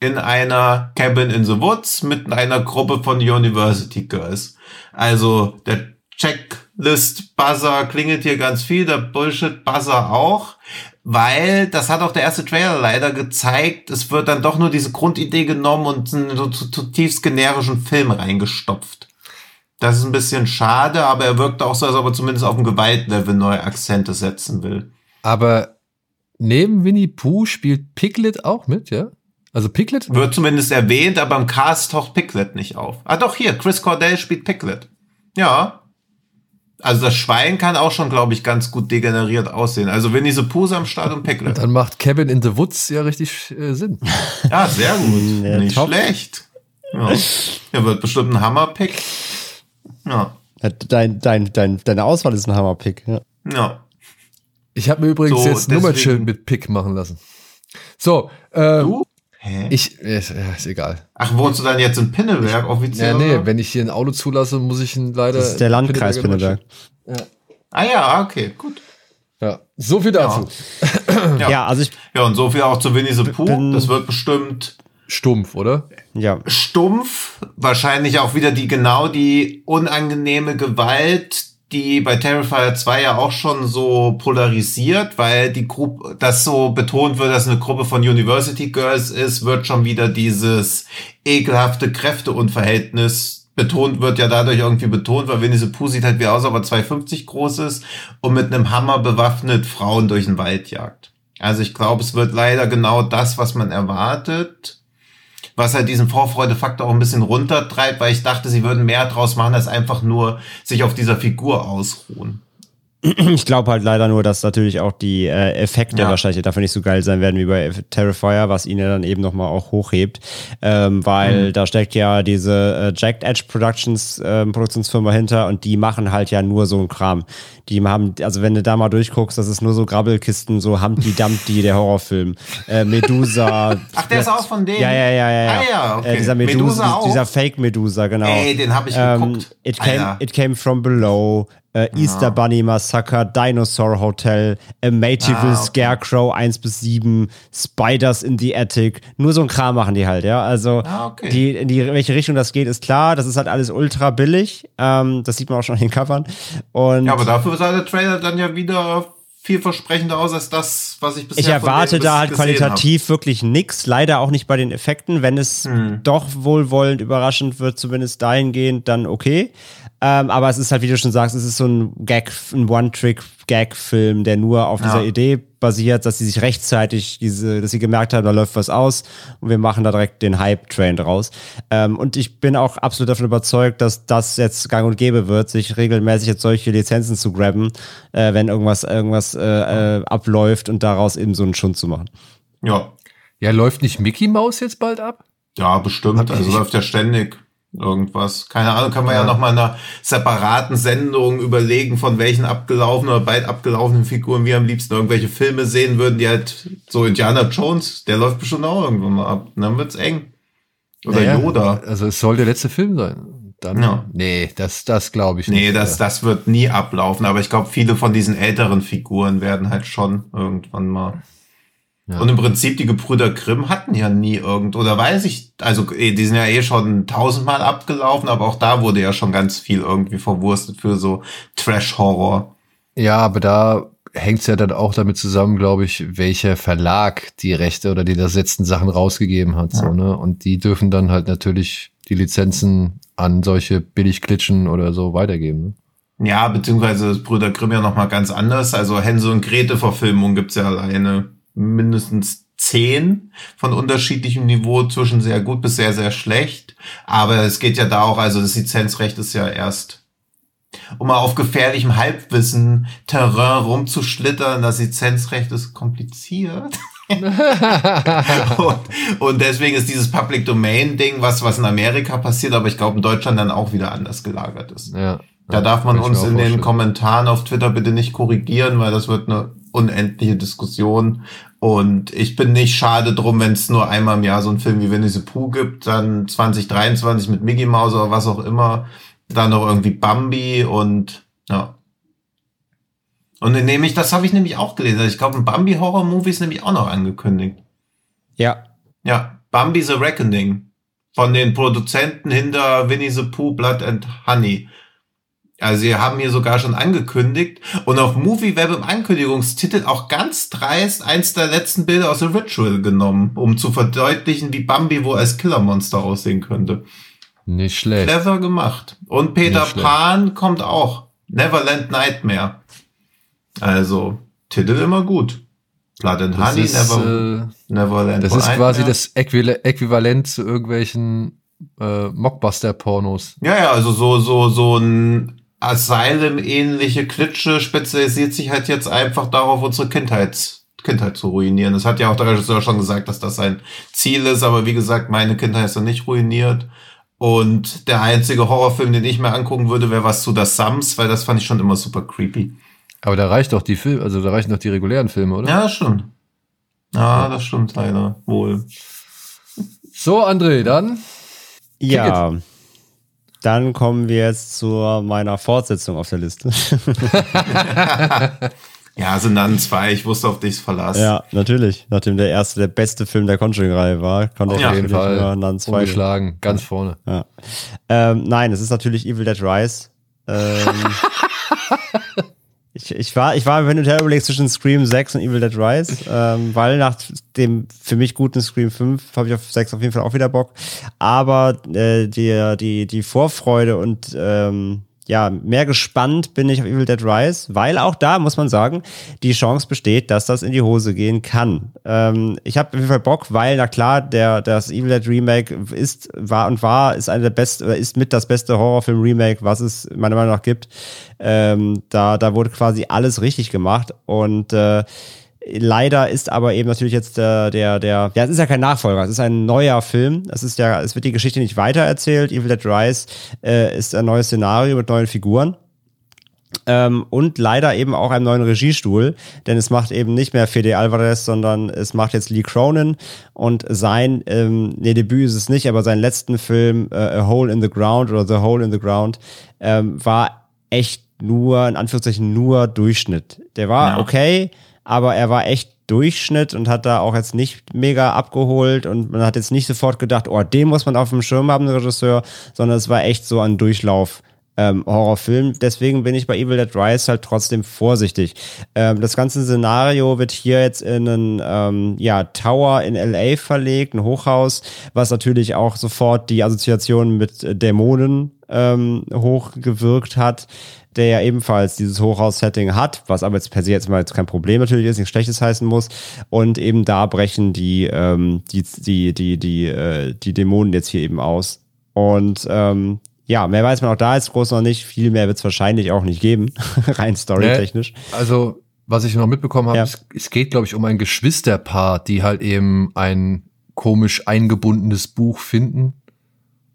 In einer Cabin in the Woods mit einer Gruppe von University Girls. Also der Checklist-Buzzer klingelt hier ganz viel, der Bullshit-Buzzer auch, weil das hat auch der erste Trailer leider gezeigt, es wird dann doch nur diese Grundidee genommen und in einen zutiefst generischen Film reingestopft. Das ist ein bisschen schade, aber er wirkt auch so, als ob er zumindest auf dem Gewaltlevel neue Akzente setzen will. Aber neben Winnie Pooh spielt Piglet auch mit, ja? Also Piglet? Wird zumindest erwähnt, aber im Cast taucht Piglet nicht auf. Ah doch, hier, Chris Cordell spielt Piglet. Ja, also das Schwein kann auch schon, glaube ich, ganz gut degeneriert aussehen. Also wenn diese Puse am Start und Pekle. Dann macht Cabin in the Woods ja richtig äh, Sinn. Ja, sehr gut. Ja, Nicht top. schlecht. Ja. Er wird bestimmt ein Hammerpick. Ja. Dein, dein, dein, deine Auswahl ist ein Hammerpick. Ja. ja. Ich habe mir übrigens so, jetzt Nummernschild mit Pick machen lassen. So, äh, du? Hä? Ich, ist, ist egal. Ach, wohnst du dann jetzt in Pinneberg offiziell? Ja, nee, oder? wenn ich hier ein Auto zulasse, muss ich ihn leider. Das ist der Landkreis Pinneberg. Ja. Ah ja, okay, gut. Ja, so viel dazu. Ja, ja also ich. Ja, und so viel auch zu Winnie the Pooh. Das wird bestimmt. Stumpf, oder? Ja. Stumpf, wahrscheinlich auch wieder die genau die unangenehme Gewalt, die bei Terrifier 2 ja auch schon so polarisiert, weil die Gruppe, das so betont wird, dass eine Gruppe von University Girls ist, wird schon wieder dieses ekelhafte Kräfteunverhältnis betont wird ja dadurch irgendwie betont, weil Winnie the Pooh sieht halt wie aus, aber 2,50 groß ist und mit einem Hammer bewaffnet Frauen durch den Wald jagt. Also ich glaube, es wird leider genau das, was man erwartet was halt diesen Vorfreudefaktor auch ein bisschen runtertreibt, weil ich dachte, sie würden mehr draus machen, als einfach nur sich auf dieser Figur ausruhen. Ich glaube halt leider nur, dass natürlich auch die äh, Effekte ja. wahrscheinlich dafür nicht so geil sein werden wie bei Terrifier, was ihn ja dann eben nochmal auch hochhebt, ähm, weil mhm. da steckt ja diese äh, Jacked Edge Productions äh, Produktionsfirma hinter und die machen halt ja nur so ein Kram. Die haben, also wenn du da mal durchguckst, das ist nur so Grabbelkisten, so Humpty Dumpty, der Horrorfilm. Äh, Medusa. Ach, der ist auch von denen? Ja, ja, ja, ja. Ah, ja, okay. Äh, dieser Medusa, Medusa dieser Fake Medusa, genau. Ey, den habe ich ähm, geguckt. It came, it came from below äh, Easter Bunny Massacre, Dinosaur Hotel, A Mativille ah, okay. Scarecrow 1 bis 7, Spiders in the Attic. Nur so ein Kram machen die halt, ja. Also ah, okay. die, in die, welche Richtung das geht, ist klar. Das ist halt alles ultra billig. Ähm, das sieht man auch schon in den Covern. Und ja, aber dafür sah der Trailer dann ja wieder vielversprechender aus als das, was ich bisher Ich erwarte da halt qualitativ hab. wirklich nix. Leider auch nicht bei den Effekten. Wenn es hm. doch wohlwollend überraschend wird, zumindest dahingehend, dann okay. Ähm, aber es ist halt, wie du schon sagst, es ist so ein Gag, ein One-Trick-Gag-Film, der nur auf ja. dieser Idee basiert, dass sie sich rechtzeitig diese, dass sie gemerkt haben, da läuft was aus und wir machen da direkt den Hype-Train draus. Ähm, und ich bin auch absolut davon überzeugt, dass das jetzt gang und gäbe wird, sich regelmäßig jetzt solche Lizenzen zu grabben, äh, wenn irgendwas, irgendwas äh, äh, abläuft und daraus eben so einen Schund zu machen. Ja. Ja, läuft nicht Mickey Mouse jetzt bald ab? Ja, bestimmt. Also läuft ja ständig irgendwas. Keine Ahnung, kann man ja, ja noch mal in einer separaten Sendung überlegen, von welchen abgelaufenen oder bald abgelaufenen Figuren wir am liebsten irgendwelche Filme sehen würden, die halt so Indiana Jones, der läuft bestimmt auch irgendwann mal ab. Und dann wird's eng. Oder naja, Yoda. Also es soll der letzte Film sein. Dann, ja. Nee, das, das glaube ich nicht. Nee, das, das wird nie ablaufen. Aber ich glaube, viele von diesen älteren Figuren werden halt schon irgendwann mal ja. Und im Prinzip, die Gebrüder Grimm hatten ja nie irgend, oder weiß ich, also eh, die sind ja eh schon tausendmal abgelaufen, aber auch da wurde ja schon ganz viel irgendwie verwurstet für so Trash-Horror. Ja, aber da hängt es ja dann auch damit zusammen, glaube ich, welcher Verlag die Rechte oder die ersetzten Sachen rausgegeben hat. So, ne? Und die dürfen dann halt natürlich die Lizenzen an solche Billigklitschen oder so weitergeben. Ne? Ja, beziehungsweise das Brüder Grimm ja nochmal ganz anders. Also Hänsel und Grete-Verfilmung gibt's ja alleine mindestens zehn von unterschiedlichem Niveau zwischen sehr gut bis sehr, sehr schlecht. Aber es geht ja da auch, also das Lizenzrecht ist ja erst um mal auf gefährlichem Halbwissen Terrain rumzuschlittern. Das Lizenzrecht ist kompliziert. und, und, deswegen ist dieses Public Domain Ding was, was in Amerika passiert, aber ich glaube in Deutschland dann auch wieder anders gelagert ist. Ja. Da darf man uns in den Kommentaren auf Twitter bitte nicht korrigieren, weil das wird eine unendliche Diskussion. Und ich bin nicht schade drum, wenn es nur einmal im Jahr so einen Film wie Winnie the Pooh gibt, dann 2023 mit Mickey Mouse oder was auch immer, dann noch irgendwie Bambi und ja. Und nämlich, das habe ich nämlich auch gelesen. Ich glaube, ein Bambi Horror Movie ist nämlich auch noch angekündigt. Ja. Ja, Bambi the Reckoning. Von den Produzenten hinter Winnie the Pooh, Blood and Honey. Also sie haben hier sogar schon angekündigt und auf MovieWeb im Ankündigungstitel auch ganz dreist eins der letzten Bilder aus The Ritual genommen, um zu verdeutlichen, wie Bambi wohl als Killermonster aussehen könnte. Nicht schlecht. Clever gemacht. Und Peter Pan kommt auch. Neverland Nightmare. Also, Titel immer gut. Blood and das Honey, ist, Never, äh, Neverland Das ist Nightmare. quasi das Äquivalent zu irgendwelchen äh, Mockbuster-Pornos. Ja, ja, also so, so, so ein Asylum-ähnliche Klitsche spezialisiert sich halt jetzt einfach darauf, unsere Kindheit, Kindheit zu ruinieren. Das hat ja auch der Regisseur schon gesagt, dass das sein Ziel ist, aber wie gesagt, meine Kindheit ist dann nicht ruiniert. Und der einzige Horrorfilm, den ich mir angucken würde, wäre was zu das Sams, weil das fand ich schon immer super creepy. Aber da reicht doch die Film, also da reichen doch die regulären Filme, oder? Ja, stimmt. Ja, das stimmt leider wohl. So, André, dann. Ja. Dann kommen wir jetzt zu meiner Fortsetzung auf der Liste. ja, sind dann zwei. Ich wusste, auf dich verlassen. Ja, natürlich. Nachdem der erste der beste Film der Conjuring-Reihe war, konnte auf ich jeden Fall dann zwei umgeschlagen, ganz vorne. Ja. Ähm, nein, es ist natürlich Evil Dead Rise. Ähm, ich, ich, war, ich war, wenn du dir überlegst, zwischen Scream 6 und Evil Dead Rise, ähm, weil nach dem für mich guten Scream 5 habe ich auf 6 auf jeden Fall auch wieder Bock. Aber äh, die, die, die Vorfreude und ähm, ja, mehr gespannt bin ich auf Evil Dead Rise, weil auch da muss man sagen, die Chance besteht, dass das in die Hose gehen kann. Ähm, ich habe auf jeden Fall Bock, weil, na klar, der, das Evil Dead Remake ist, war und war, ist eine der beste, ist mit das beste Horrorfilm-Remake, was es meiner Meinung nach gibt. Ähm, da, da wurde quasi alles richtig gemacht und äh, Leider ist aber eben natürlich jetzt der, der, der, ja, es ist ja kein Nachfolger, es ist ein neuer Film. Es ist ja, es wird die Geschichte nicht weitererzählt. Evil Dead Rise äh, ist ein neues Szenario mit neuen Figuren. Ähm, und leider eben auch einem neuen Regiestuhl, denn es macht eben nicht mehr Fede Alvarez, sondern es macht jetzt Lee Cronin und sein, ähm, nee, Debüt ist es nicht, aber seinen letzten Film, äh, A Hole in the Ground oder The Hole in the Ground, ähm, war echt nur, in Anführungszeichen, nur Durchschnitt. Der war ja. okay, aber er war echt Durchschnitt und hat da auch jetzt nicht mega abgeholt und man hat jetzt nicht sofort gedacht, oh, den muss man auf dem Schirm haben, der Regisseur, sondern es war echt so ein Durchlauf. Ähm, Horrorfilm. Deswegen bin ich bei Evil Dead Rise halt trotzdem vorsichtig. Ähm, das ganze Szenario wird hier jetzt in einen ähm, ja, Tower in LA verlegt, ein Hochhaus, was natürlich auch sofort die Assoziation mit äh, Dämonen ähm, hochgewirkt hat der ja ebenfalls dieses Hochhaus-Setting hat, was aber jetzt per se jetzt mal jetzt kein Problem natürlich ist, nichts Schlechtes heißen muss. Und eben da brechen die, ähm, die, die, die, die, äh, die Dämonen jetzt hier eben aus. Und ähm, ja, mehr weiß man auch da jetzt groß noch nicht. Viel mehr wird es wahrscheinlich auch nicht geben, rein storytechnisch. Nee, also, was ich noch mitbekommen habe, ja. es, es geht, glaube ich, um ein Geschwisterpaar, die halt eben ein komisch eingebundenes Buch finden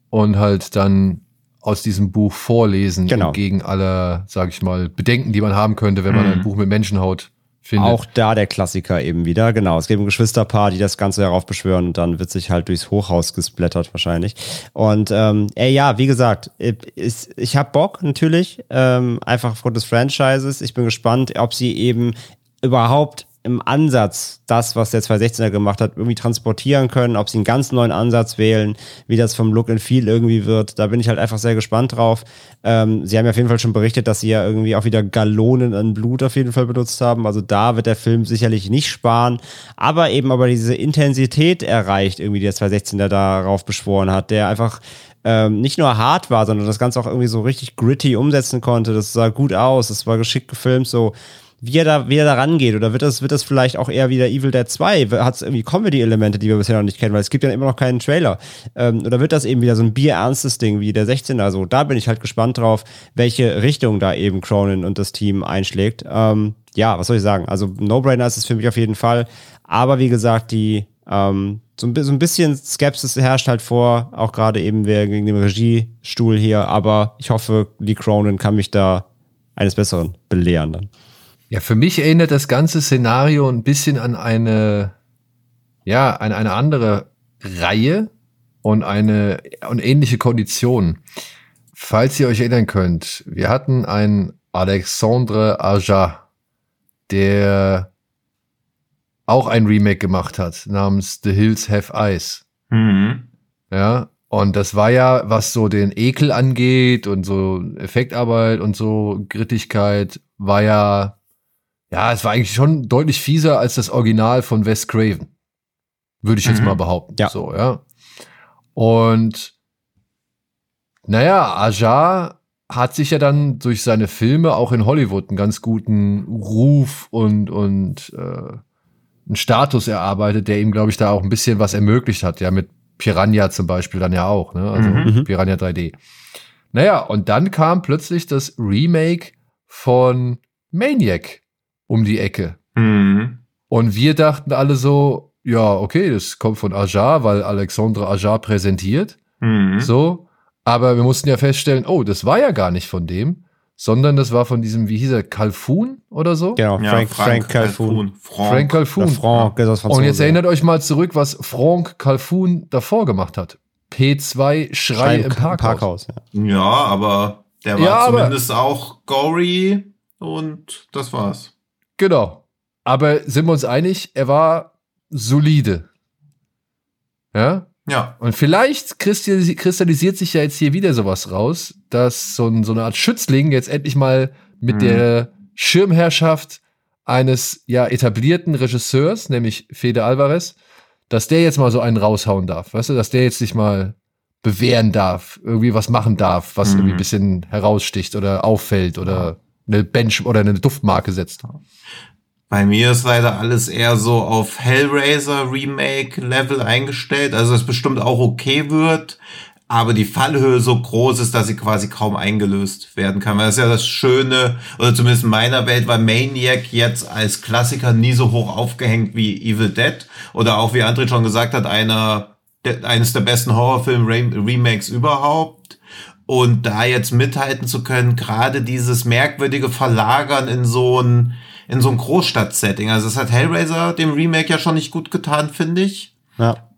und halt dann aus diesem Buch vorlesen, genau. gegen alle, sage ich mal, Bedenken, die man haben könnte, wenn man Mhm. ein Buch mit Menschenhaut findet. Auch da der Klassiker eben wieder, genau. Es gibt ein Geschwisterpaar, die das Ganze heraufbeschwören und dann wird sich halt durchs Hochhaus gesplattert wahrscheinlich. Und ähm, ey, ja, wie gesagt, ich, ich habe Bock natürlich, ähm, einfach aufgrund des Franchises. Ich bin gespannt, ob sie eben überhaupt im Ansatz das, was der 216er gemacht hat, irgendwie transportieren können, ob sie einen ganz neuen Ansatz wählen, wie das vom Look and Feel irgendwie wird. Da bin ich halt einfach sehr gespannt drauf. Ähm, sie haben ja auf jeden Fall schon berichtet, dass sie ja irgendwie auch wieder Gallonen an Blut auf jeden Fall benutzt haben. Also da wird der Film sicherlich nicht sparen, aber eben aber diese Intensität erreicht, irgendwie der 216er darauf beschworen hat, der einfach ähm, nicht nur hart war, sondern das Ganze auch irgendwie so richtig gritty umsetzen konnte. Das sah gut aus, das war geschickt gefilmt, so wie er da, wie er da rangeht. Oder wird das, wird das vielleicht auch eher wieder Evil Dead 2? Hat es irgendwie Comedy-Elemente, die wir bisher noch nicht kennen, weil es gibt ja immer noch keinen Trailer. Ähm, oder wird das eben wieder so ein bierernstes Ding wie der 16er? So, da bin ich halt gespannt drauf, welche Richtung da eben Cronin und das Team einschlägt. Ähm, ja, was soll ich sagen? Also, No-Brainer ist es für mich auf jeden Fall. Aber wie gesagt, die, ähm, so ein, so ein bisschen Skepsis herrscht halt vor, auch gerade eben wegen dem Regiestuhl hier, aber ich hoffe, Lee Cronin kann mich da eines Besseren belehren dann. Ja, für mich erinnert das ganze Szenario ein bisschen an eine, ja, an eine andere Reihe und eine und ähnliche Kondition. Falls ihr euch erinnern könnt, wir hatten einen Alexandre Aja, der auch ein Remake gemacht hat, namens The Hills Have Eyes. Mhm. Ja, und das war ja, was so den Ekel angeht und so Effektarbeit und so Grittigkeit, war ja, ja, es war eigentlich schon deutlich fieser als das Original von Wes Craven. Würde ich jetzt Mhm. mal behaupten. Ja. So, ja. Und naja, Ajar hat sich ja dann durch seine Filme auch in Hollywood einen ganz guten Ruf und, und äh, einen Status erarbeitet, der ihm, glaube ich, da auch ein bisschen was ermöglicht hat. Ja, mit Piranha zum Beispiel dann ja auch, ne? Also Mhm. Piranha 3D. Naja, und dann kam plötzlich das Remake von Maniac um die Ecke. Mhm. Und wir dachten alle so, ja, okay, das kommt von Ajar, weil Alexandre Ajar präsentiert. Mhm. So. Aber wir mussten ja feststellen, oh, das war ja gar nicht von dem, sondern das war von diesem, wie hieß er, Calfoun oder so? Genau, Ja, Frank, Frank Calhoun. Frank. Frank. Und jetzt erinnert euch mal zurück, was Franck Calfoun davor gemacht hat. P2 Schrei im Parkhaus. ja. Ja, aber der war Ja, zumindest auch gory und das war's. Genau. Aber sind wir uns einig, er war solide. Ja? Ja. Und vielleicht kristallis- kristallisiert sich ja jetzt hier wieder sowas raus, dass so, ein, so eine Art Schützling jetzt endlich mal mit Mhm. der Schirmherrschaft eines ja etablierten Regisseurs, nämlich Fede Alvarez, dass der jetzt mal so einen raushauen darf. Weißt du, dass der jetzt sich mal bewähren darf, irgendwie was machen darf, was Mhm. irgendwie ein bisschen heraussticht oder auffällt oder eine Bench oder eine Duftmarke setzt. Bei mir ist leider alles eher so auf Hellraiser Remake Level eingestellt. Also es bestimmt auch okay wird, aber die Fallhöhe so groß ist, dass sie quasi kaum eingelöst werden kann. Weil das ist ja das Schöne, oder zumindest in meiner Welt war Maniac jetzt als Klassiker nie so hoch aufgehängt wie Evil Dead. Oder auch, wie André schon gesagt hat, einer, eines der besten Horrorfilm-Remakes überhaupt. Und da jetzt mithalten zu können, gerade dieses merkwürdige Verlagern in so ein, in so ein Großstadt-Setting. Also es hat Hellraiser dem Remake ja schon nicht gut getan, finde ich. Ja.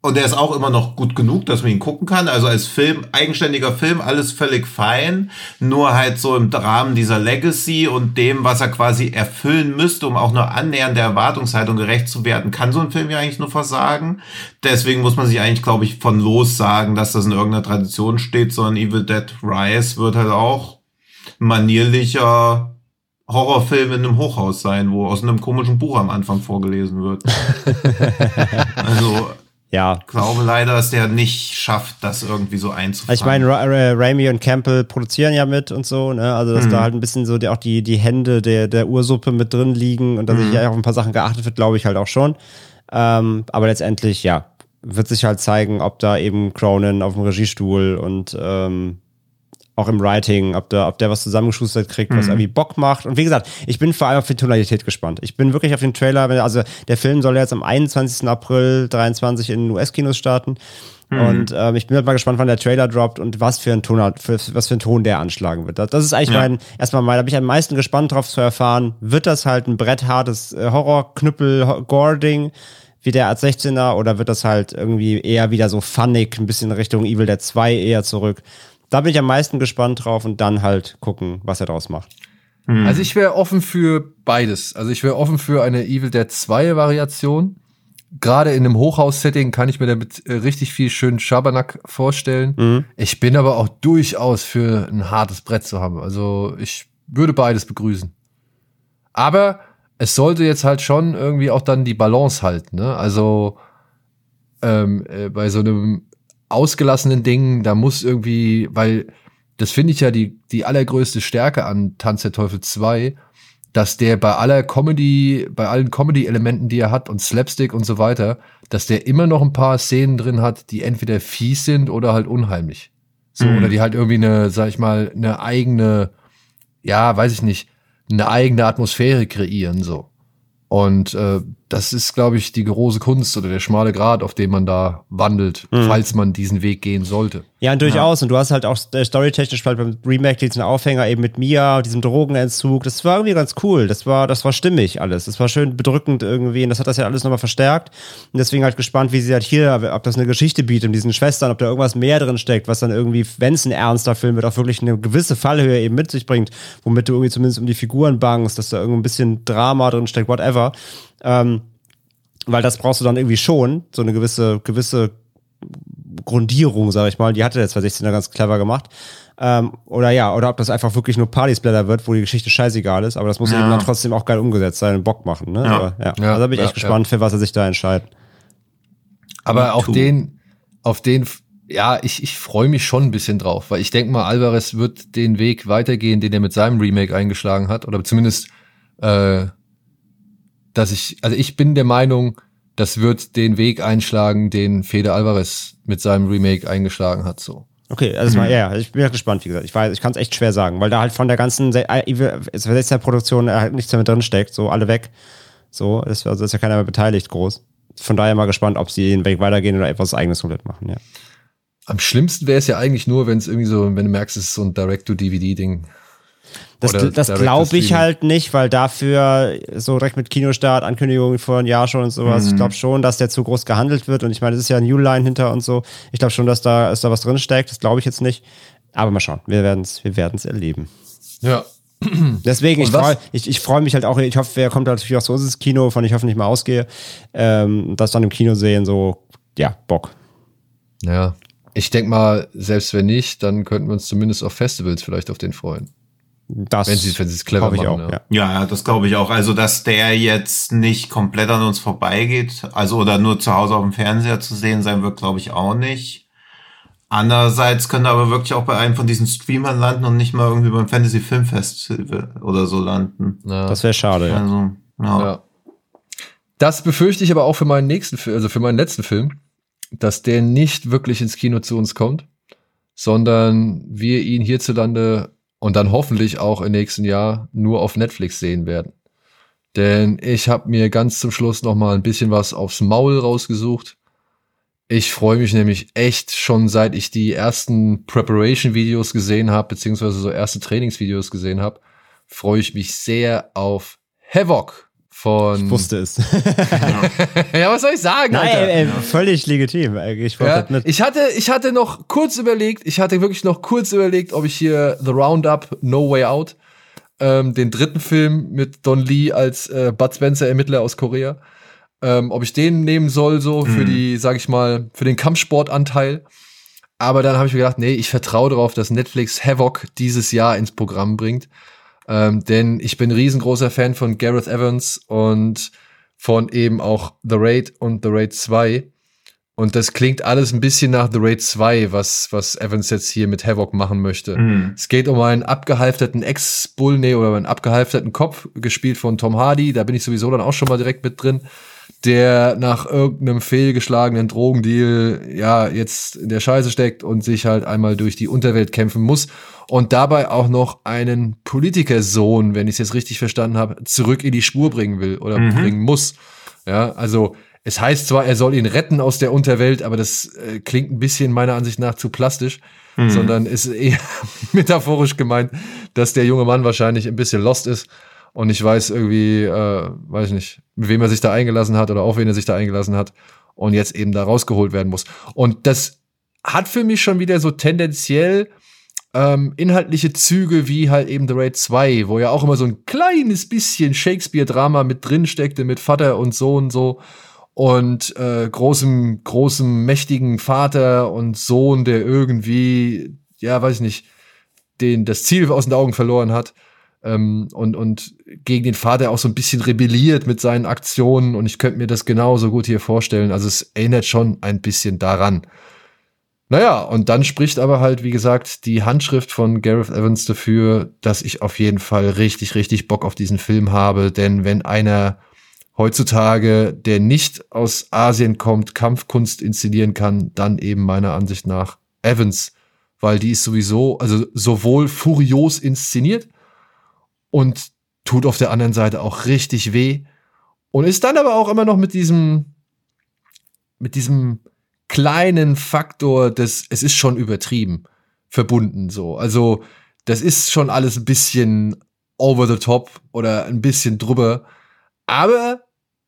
Und der ist auch immer noch gut genug, dass man ihn gucken kann. Also als Film, eigenständiger Film, alles völlig fein. Nur halt so im Rahmen dieser Legacy und dem, was er quasi erfüllen müsste, um auch nur annähernd der Erwartungshaltung gerecht zu werden, kann so ein Film ja eigentlich nur versagen. Deswegen muss man sich eigentlich, glaube ich, von los sagen, dass das in irgendeiner Tradition steht, sondern Evil Dead Rise wird halt auch manierlicher Horrorfilm in einem Hochhaus sein, wo aus einem komischen Buch am Anfang vorgelesen wird. also Ja. glaube leider, dass der nicht schafft, das irgendwie so einzufangen. Also ich meine, Ra Ra Raimi und Campbell produzieren ja mit und so, ne? Also, dass da halt ein bisschen so die, auch die, die Hände der, der Ursuppe mit drin liegen und dass sich ja auf ein paar Sachen geachtet wird, glaube ich halt auch schon. Ähm, aber letztendlich, ja, wird sich halt zeigen, ob da eben Cronin auf dem Regiestuhl und ähm, auch im Writing, ob der, ob der was zusammengeschustert kriegt, was irgendwie Bock macht. Und wie gesagt, ich bin vor allem auf die Tonalität gespannt. Ich bin wirklich auf den Trailer, also der Film soll jetzt am 21. April 23 in den US-Kinos starten. Und ähm, ich bin halt mal gespannt, wann der Trailer droppt und was für ein Ton, für, was für ein Ton der anschlagen wird. Das, das ist eigentlich Ja. mein, erstmal mal, da bin ich am meisten gespannt drauf zu erfahren, wird das halt ein bretthartes äh, Horror-Knüppel-Gore-Ding wie der Art 16er oder wird das halt irgendwie eher wieder so funnig, ein bisschen Richtung Evil Dead 2 eher zurück. Da bin ich am meisten gespannt drauf und dann halt gucken, was er draus macht. Hm. Also ich wäre offen für beides. Also ich wäre offen für eine Evil Dead 2 Variation. Gerade in einem Hochhaus-Setting kann ich mir damit äh, richtig viel schönen Schabernack vorstellen. Mhm. Ich bin aber auch durchaus für ein hartes Brett zu haben. Also ich würde beides begrüßen. Aber es sollte jetzt halt schon irgendwie auch dann die Balance halten. Ne? Also ähm, äh, bei so einem ausgelassenen Ding, da muss irgendwie, weil das finde ich ja die, die allergrößte Stärke an Tanz der Teufel 2, dass der bei aller Comedy, bei allen Comedy-Elementen, die er hat und Slapstick und so weiter, dass der immer noch ein paar Szenen drin hat, die entweder fies sind oder halt unheimlich. So, Mhm. oder die halt irgendwie eine, sag ich mal, eine eigene, ja, weiß ich nicht, eine eigene Atmosphäre kreieren, so. Und äh, das ist, glaube ich, die große Kunst oder der schmale Grat, auf dem man da wandelt, falls man diesen Weg gehen sollte. Ja, und durchaus. Und du hast halt auch äh, storytechnisch halt beim Remake diesen Aufhänger eben mit Mia, diesem Drogenentzug. Das war irgendwie ganz cool. Das war, das war stimmig alles. Das war schön bedrückend irgendwie. Und das hat das ja alles nochmal verstärkt. Und deswegen halt gespannt, wie sie halt hier, ob das eine Geschichte bietet mit diesen Schwestern, ob da irgendwas mehr drin steckt, was dann irgendwie, wenn es ein ernster Film wird, auch wirklich eine gewisse Fallhöhe eben mit sich bringt, womit du irgendwie zumindest um die Figuren bangst, dass da irgendwie ein bisschen Drama drin steckt, whatever. Ähm, weil das brauchst du dann irgendwie schon, so eine gewisse, gewisse Grundierung, sag ich mal. Die hatte der 2016er ganz clever gemacht. Ähm, oder ja, oder ob das einfach wirklich nur Partysplatter wird, wo die Geschichte scheißegal ist, aber das muss Ja. eben dann trotzdem auch geil umgesetzt sein und Bock machen. Ne? Ja. Aber, ja. Ja, Also da bin ich ja, echt gespannt, für was er sich da entscheidet. Aber too. den, auf den, ja, ich, ich freue mich schon ein bisschen drauf, weil ich denke mal, Alvarez wird den Weg weitergehen, den er mit seinem Remake eingeschlagen hat. Oder zumindest, äh, dass ich, also ich bin der Meinung, das wird den Weg einschlagen, den Fede Alvarez mit seinem Remake eingeschlagen hat. So. Okay, also Mhm. mal, ja, ich bin ja gespannt, wie gesagt. Ich weiß, ich kann es echt schwer sagen, weil da halt von der ganzen äh, der Produktion halt nichts mehr drin steckt, so alle weg. So, ist, also ist ja keiner mehr beteiligt groß. Von daher mal gespannt, ob sie den Weg weitergehen oder etwas eigenes komplett machen, ja. Am schlimmsten wäre es ja eigentlich nur, wenn es irgendwie so, wenn du merkst, es ist so ein Direct-to-DVD-Ding. Das, Oder das glaube ich halt nicht, weil dafür so direkt mit Kinostart, Ankündigungen vor einem Jahr schon und sowas. Mhm. Ich glaube schon, dass der zu groß gehandelt wird und ich meine, es ist ja ein New Line hinter und so. Ich glaube schon, dass da, dass da was drin steckt. Das glaube ich jetzt nicht. Aber mal schauen. Wir werden es wir werden's erleben. Ja. Deswegen, ich freue ich, ich freu mich halt auch, ich hoffe, er kommt natürlich auch zu uns ins Kino, von ich hoffentlich mal ausgehe. Ähm, das dann im Kino sehen, so, ja, Bock. Ja. Ich denke mal, selbst wenn nicht, dann könnten wir uns zumindest auf Festivals vielleicht auf den freuen. Das Wenn sie wenn sie es clever machen. auch, ja. ja. Das glaube ich auch. Also, dass der jetzt nicht komplett an uns vorbeigeht, also oder nur zu Hause auf dem Fernseher zu sehen sein wird, glaube ich auch nicht. Andererseits könnte er aber wirklich auch bei einem von diesen Streamern landen und nicht mal irgendwie beim Fantasy Film Festival oder so landen. Ja. Das wäre schade, ja. Also, ja. Ja. Das befürchte ich aber auch für meinen nächsten Film, also für meinen letzten Film, dass der nicht wirklich ins Kino zu uns kommt, sondern wir ihn hierzulande und dann hoffentlich auch im nächsten Jahr nur auf Netflix sehen werden. Denn ich habe mir ganz zum Schluss noch mal ein bisschen was aufs Maul rausgesucht. Ich freue mich nämlich echt schon seit ich die ersten Preparation-Videos gesehen habe, beziehungsweise so erste Trainingsvideos gesehen habe, freue ich mich sehr auf Havoc von. Ich wusste es. ja, was soll ich sagen? Nein, Alter? ey, ey, völlig legitim. Ich Ja, halt ich hatte, ich hatte noch kurz überlegt, ich hatte wirklich noch kurz überlegt, ob ich hier The Roundup, No Way Out, ähm, den dritten Film mit Don Lee als äh, Bud Spencer Ermittler aus Korea, ähm, ob ich den nehmen soll, so für Mhm. die, sag ich mal, für den Kampfsportanteil. Aber dann habe ich mir gedacht, nee, ich vertraue darauf, dass Netflix Havoc dieses Jahr ins Programm bringt. Ähm, denn ich bin ein riesengroßer Fan von Gareth Evans und von eben auch The Raid und The Raid 2. Und das klingt alles ein bisschen nach The Raid 2, was, was Evans jetzt hier mit Havoc machen möchte. Mhm. Es geht um einen abgehalfterten Ex-Bull, nee, oder einen abgehalfterten Kopf, gespielt von Tom Hardy. Da bin ich sowieso dann auch schon mal direkt mit drin. Der nach irgendeinem fehlgeschlagenen Drogendeal, ja, jetzt in der Scheiße steckt und sich halt einmal durch die Unterwelt kämpfen muss. Und dabei auch noch einen Politikersohn, wenn ich es jetzt richtig verstanden habe, zurück in die Spur bringen will oder Mhm. bringen muss. Ja, also es heißt zwar, er soll ihn retten aus der Unterwelt, aber das äh, klingt ein bisschen meiner Ansicht nach zu plastisch, Mhm. sondern ist eher metaphorisch gemeint, dass der junge Mann wahrscheinlich ein bisschen lost ist und ich weiß irgendwie, äh, weiß ich nicht, mit wem er sich da eingelassen hat oder auf wen er sich da eingelassen hat und jetzt eben da rausgeholt werden muss. Und das hat für mich schon wieder so tendenziell ähm, inhaltliche Züge wie halt eben The Raid 2, wo ja auch immer so ein kleines bisschen Shakespeare-Drama mit drin steckte, mit Vater und Sohn so. Und äh, großem, großem, mächtigen Vater und Sohn, der irgendwie, ja, weiß ich nicht, den, das Ziel aus den Augen verloren hat. Ähm, und, und gegen den Vater auch so ein bisschen rebelliert mit seinen Aktionen. Und ich könnte mir das genauso gut hier vorstellen. Also es erinnert schon ein bisschen daran. Naja, und dann spricht aber halt, wie gesagt, die Handschrift von Gareth Evans dafür, dass ich auf jeden Fall richtig, richtig Bock auf diesen Film habe. Denn wenn einer heutzutage, der nicht aus Asien kommt, Kampfkunst inszenieren kann, dann eben meiner Ansicht nach Evans. Weil die ist sowieso, also sowohl furios inszeniert und tut auf der anderen Seite auch richtig weh. Und ist dann aber auch immer noch mit diesem, mit diesem kleinen Faktor des, es ist schon übertrieben verbunden so. Also das ist schon alles ein bisschen over the top oder ein bisschen drüber. Aber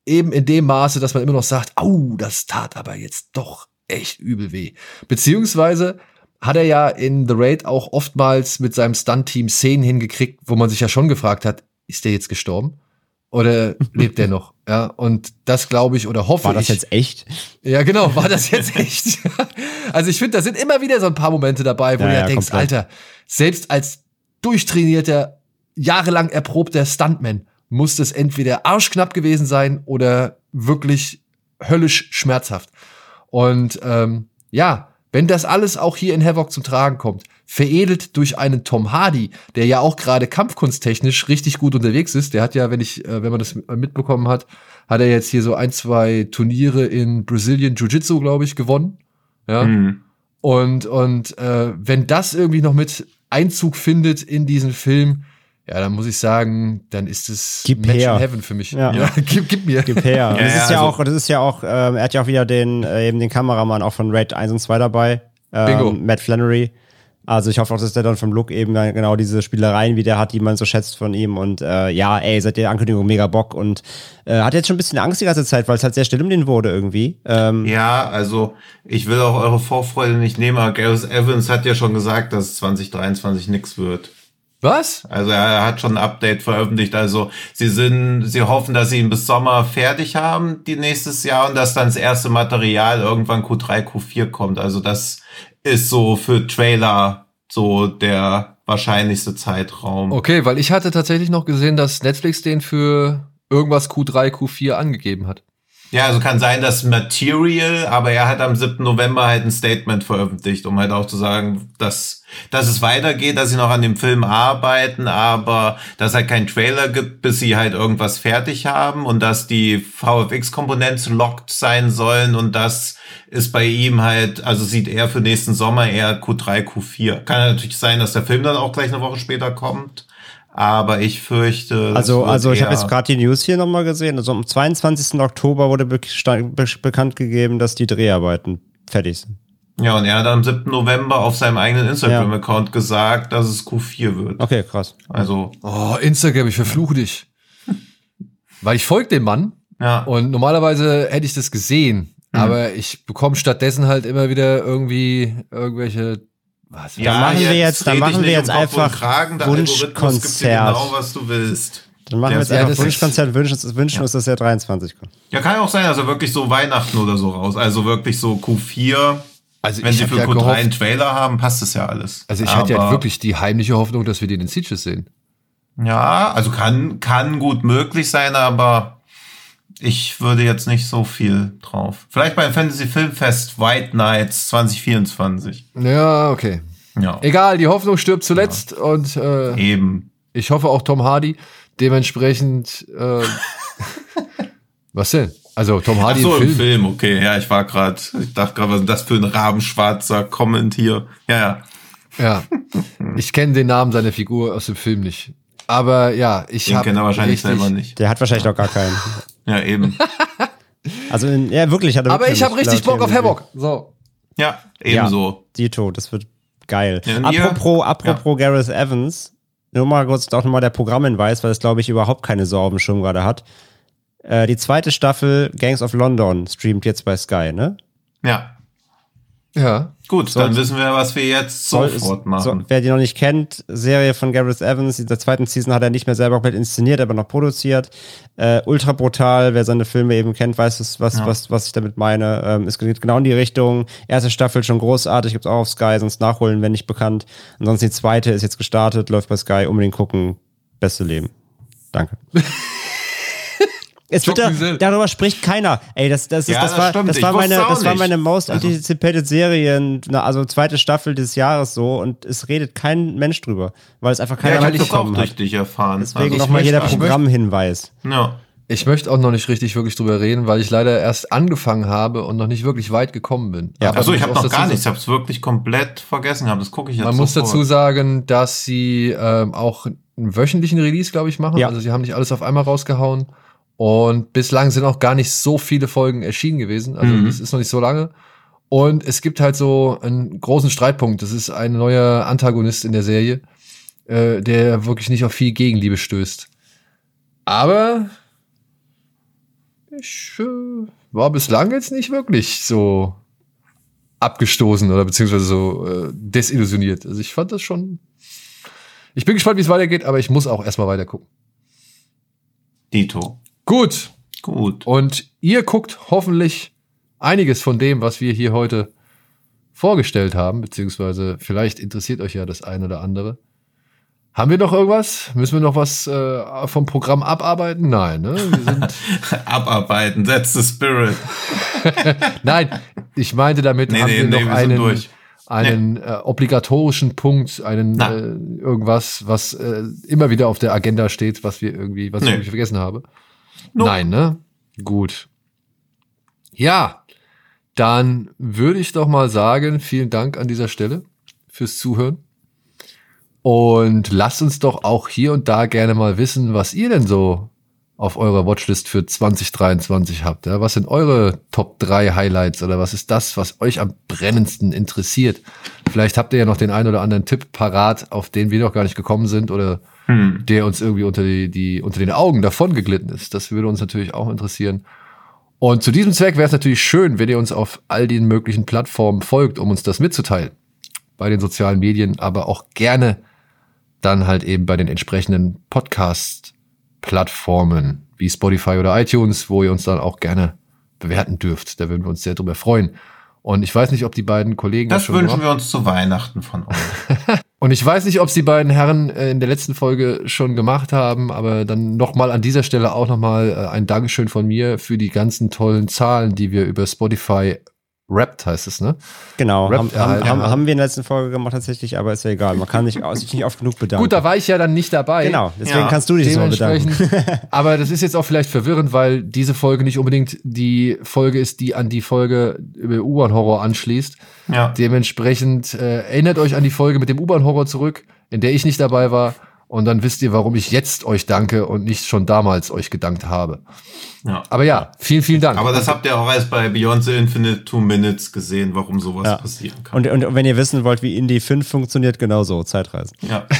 eben in dem Maße, dass man immer noch sagt, au, das tat aber jetzt doch echt übel weh. Beziehungsweise hat er ja in The Raid auch oftmals mit seinem Stunt-Team Szenen hingekriegt, wo man sich ja schon gefragt hat, ist der jetzt gestorben? Oder lebt der noch? Ja, und das glaube ich oder hoffe ich. War das ich, jetzt echt? Ja, genau, war das jetzt echt? also ich finde, da sind immer wieder so ein paar Momente dabei, wo Ja, du ja, denkst, komplett. Alter, selbst als durchtrainierter, jahrelang erprobter Stuntman muss das entweder arschknapp gewesen sein oder wirklich höllisch schmerzhaft. Und ähm, ja, wenn das alles auch hier in Havoc zum Tragen kommt, veredelt durch einen Tom Hardy, der ja auch gerade kampfkunsttechnisch richtig gut unterwegs ist. Der hat ja, wenn ich, äh, wenn man das mitbekommen hat, hat er jetzt hier so ein, zwei Turniere in Brazilian Jiu-Jitsu, glaube ich, gewonnen. Ja. Hm. Und, und äh, wenn das irgendwie noch mit Einzug findet in diesen Film, ja, dann muss ich sagen, dann ist es Gib Match her. in Heaven für mich. Ja. gib, gib mir. Gib her. das ja, ist ja also- auch, das ist ja auch, ähm, er hat ja auch wieder den, äh, eben den Kameramann auch von Raid 1 und 2 dabei. Bingo. Ähm, Matt Flannery. Also ich hoffe auch, dass der dann vom Look eben genau diese Spielereien wieder hat, die man so schätzt von ihm. Und äh, ja, ey, seit der Ankündigung mega Bock und äh, hat jetzt schon ein bisschen Angst die ganze Zeit, weil es halt sehr still um den wurde irgendwie. Ähm, Ja, also ich will auch eure Vorfreude nicht nehmen, aber Gareth Evans hat ja schon gesagt, dass es 2023 nix wird. Was? Also er hat schon ein Update veröffentlicht. Also sie sind, sie hoffen, dass sie ihn bis Sommer fertig haben, die nächstes Jahr, und dass dann das erste Material irgendwann Q3, Q4 kommt. Also das ist so für Trailer so der wahrscheinlichste Zeitraum. Okay, weil ich hatte tatsächlich noch gesehen, dass Netflix den für irgendwas Q3, Q4 angegeben hat. Ja, also kann sein, dass Material, aber er hat am 7. November halt ein Statement veröffentlicht, um halt auch zu sagen, dass, dass es weitergeht, dass sie noch an dem Film arbeiten, aber dass halt kein Trailer gibt, bis sie halt irgendwas fertig haben und dass die VFX-Komponenten locked sein sollen und das ist bei ihm halt, also sieht er für nächsten Sommer eher Q3, Q4. Kann natürlich sein, dass der Film dann auch gleich eine Woche später kommt, aber ich fürchte. Also, also ich habe jetzt gerade die News hier nochmal gesehen. Also am 22. Oktober wurde be bekannt gegeben, dass die Dreharbeiten fertig sind. Ja, und er hat am 7. November auf seinem eigenen Instagram-Account gesagt, dass es Q4 wird. Okay, krass. Also, Oh, Instagram, ich verfluche dich. Weil ich folge dem Mann ja. und normalerweise hätte ich das gesehen, aber ich bekomme stattdessen halt immer wieder irgendwie irgendwelche was? ja, machen wir jetzt- dann machen wir jetzt einfach Wunschkonzert. genau, was du willst. Dann machen wir jetzt ja, einfach Wunschkonzert, wünschen, uns- wünschen uns, dass der 23 kommt. Ja, kann ja auch sein, also wirklich so Weihnachten oder so raus. Also wirklich so Q4. Also Wenn ich sie für ja Q3 gehofft- einen Trailer haben, passt das ja alles. Also ich hatte ja Aber- wirklich die heimliche Hoffnung, dass wir den in Sieges sehen. Ja, also kann, kann gut möglich sein, aber ich würde jetzt nicht so viel drauf. Vielleicht beim Fantasy Filmfest White Nights 2024. Ja, okay. Ja, Egal, die Hoffnung stirbt zuletzt und äh, eben. ich hoffe auch Tom Hardy. Dementsprechend, äh, was denn? Also Tom Ach Hardy so, im im Film. Film, okay. Ja, ich war gerade, ich dachte gerade, was ist das für ein rabenschwarzer Comment hier? Ja, ja. Ja, ich kenne den Namen seiner Figur aus dem Film nicht. Aber ja, ich Den habe kennt er wahrscheinlich selber nicht. Der hat wahrscheinlich noch gar keinen. Ja, eben. Also, in, ja, wirklich hat er Aber ich habe richtig Bock auf. Havoc. So. Ja, ebenso. Dito, das wird geil. Ja, apropos, apropos Gareth Evans, nur mal kurz auch nochmal der Programmhinweis, weil das glaube ich überhaupt keine Sau auf dem Schirm gerade hat. Äh, die zweite Staffel Gangs of London streamt jetzt bei Sky, ne? Ja. Ja. Gut, Soll- dann wissen wir, was wir jetzt sofort so, machen. wer die noch nicht kennt, Serie von Gareth Evans. In der zweiten Season hat er nicht mehr selber komplett inszeniert, aber noch produziert. Äh, ultra brutal. Wer seine Filme eben kennt, weiß, es, was, Ja. was, was ich damit meine. Ähm, es geht genau in die Richtung. Erste Staffel schon großartig, gibt's auch auf Sky, sonst nachholen, wenn nicht bekannt. Ansonsten die zweite ist jetzt gestartet, läuft bei Sky. Unbedingt gucken. Beste Leben. Danke. Es wird da, darüber spricht keiner. Ey, das, das, ist, Ja, das, das war, das war meine, das war meine most Also- anticipated Serien, na, also zweite Staffel des Jahres so und es redet kein Mensch drüber, weil es einfach Ja, keiner auch mitbekommen hat. dich erfahren. Deswegen Also, nochmal jeder ich möchte- Programmhinweis. Ja. Ich möchte auch noch nicht richtig wirklich drüber reden, weil ich leider erst angefangen habe und noch nicht wirklich weit gekommen bin. Ja. Aber Achso, ich muss habe noch gar nichts. Ich habe es wirklich komplett vergessen gehabt. Das gucke ich jetzt Man muss sofort. dazu sagen, dass sie ähm, auch einen wöchentlichen Release, glaube ich, machen. Ja. Also sie haben nicht alles auf einmal rausgehauen. Und bislang sind auch gar nicht so viele Folgen erschienen gewesen. Also Mhm. es ist noch nicht so lange. Und es gibt halt so einen großen Streitpunkt. Das ist ein neuer Antagonist in der Serie, äh, der wirklich nicht auf viel Gegenliebe stößt. Aber ich äh, war bislang jetzt nicht wirklich so abgestoßen oder beziehungsweise so äh, desillusioniert. Also ich fand das schon. Ich bin gespannt, wie es weitergeht, aber ich muss auch erstmal weiter gucken. Dito. Gut. Gut. Und ihr guckt hoffentlich einiges von dem, was wir hier heute vorgestellt haben, beziehungsweise vielleicht interessiert euch ja das eine oder andere. Haben wir noch irgendwas? Müssen wir noch was äh, vom Programm abarbeiten? Nein, ne? Wir sind, Abarbeiten. That's the spirit. nein, ich meinte damit, Nee, haben nee, wir nee, noch wir einen, einen äh, obligatorischen Punkt, einen äh, irgendwas, was äh, immer wieder auf der Agenda steht, was wir irgendwie, was ich vergessen habe. Nope. Nein, ne? Gut. Ja, dann würde ich doch mal sagen, vielen Dank an dieser Stelle fürs Zuhören. Und lasst uns doch auch hier und da gerne mal wissen, was ihr denn so auf eurer Watchlist für 2023 habt. Ja? Was sind eure Top 3 Highlights oder was ist das, was euch am brennendsten interessiert? Vielleicht habt ihr ja noch den einen oder anderen Tipp parat, auf den wir noch gar nicht gekommen sind oder Hm. der uns irgendwie unter, die, die, unter den Augen davon geglitten ist. Das würde uns natürlich auch interessieren. Und zu diesem Zweck wäre es natürlich schön, wenn ihr uns auf all den möglichen Plattformen folgt, um uns das mitzuteilen. Bei den sozialen Medien, aber auch gerne dann halt eben bei den entsprechenden Podcast-Plattformen wie Spotify oder iTunes, wo ihr uns dann auch gerne bewerten dürft. Da würden wir uns sehr drüber freuen. Und ich weiß nicht, ob die beiden Kollegen Das schon wünschen wir uns zu Weihnachten von euch. und ich weiß nicht, ob es die beiden Herren äh, in der letzten Folge schon gemacht haben, aber dann nochmal an dieser Stelle auch nochmal äh, ein Dankeschön von mir für die ganzen tollen Zahlen, die wir über Spotify Wrapped heißt es, ne? Genau, Rap haben, haben, haben, haben. haben wir in der letzten Folge gemacht tatsächlich, aber ist ja egal. Man kann nicht, sich nicht oft genug bedanken. Gut, da war ich ja dann nicht dabei. genau, deswegen Ja, kannst du dich so bedanken. Aber das ist jetzt auch vielleicht verwirrend, weil diese Folge nicht unbedingt die Folge ist, die an die Folge über U-Bahn-Horror anschließt. Ja. Dementsprechend äh, erinnert euch an die Folge mit dem U-Bahn-Horror zurück, in der ich nicht dabei war. Und dann wisst ihr, warum ich jetzt euch danke und nicht schon damals euch gedankt habe. ja. Aber ja, vielen, vielen Dank. Aber das habt ihr auch erst bei Beyond the Infinite Two Minutes gesehen, warum sowas Ja. passieren kann. Und, und wenn ihr wissen wollt, wie Indie 5 funktioniert, genauso, Zeitreisen. ja.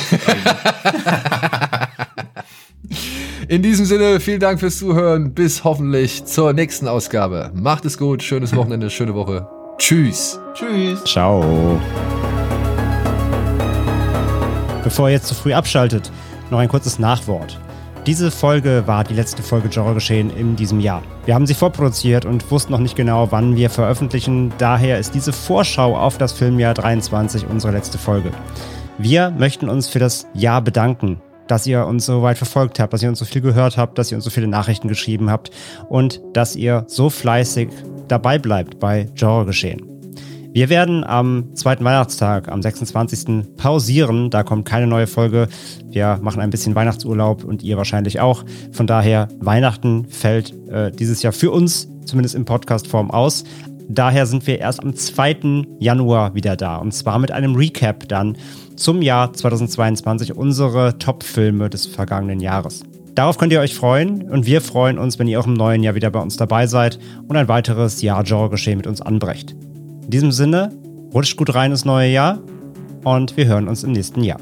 In diesem Sinne, vielen Dank fürs Zuhören. Bis hoffentlich zur nächsten Ausgabe. Macht es gut, schönes Wochenende, schöne Woche. Tschüss. Tschüss. Ciao. Bevor ihr jetzt zu früh abschaltet, noch ein kurzes Nachwort. Diese Folge war die letzte Folge Genre geschehen in diesem Jahr. Wir haben sie vorproduziert und wussten noch nicht genau, wann wir veröffentlichen. Daher ist diese Vorschau auf das Filmjahr 23 unsere letzte Folge. Wir möchten uns für das Jahr bedanken, dass ihr uns so weit verfolgt habt, dass ihr uns so viel gehört habt, dass ihr uns so viele Nachrichten geschrieben habt und dass ihr so fleißig dabei bleibt bei Genre geschehen. Wir werden am zweiten Weihnachtstag, am 26. pausieren. Da kommt keine neue Folge. Wir machen ein bisschen Weihnachtsurlaub und ihr wahrscheinlich auch. Von daher, Weihnachten fällt äh, dieses Jahr für uns, zumindest in Podcastform, aus. Daher sind wir erst am 2. Januar wieder da. Und zwar mit einem Recap dann zum Jahr 2022, unsere Top-Filme des vergangenen Jahres. Darauf könnt ihr euch freuen und wir freuen uns, wenn ihr auch im neuen Jahr wieder bei uns dabei seid und ein weiteres Jahr Genre-Geschehen mit uns anbrecht. In diesem Sinne, rutscht gut rein ins neue Jahr und wir hören uns im nächsten Jahr.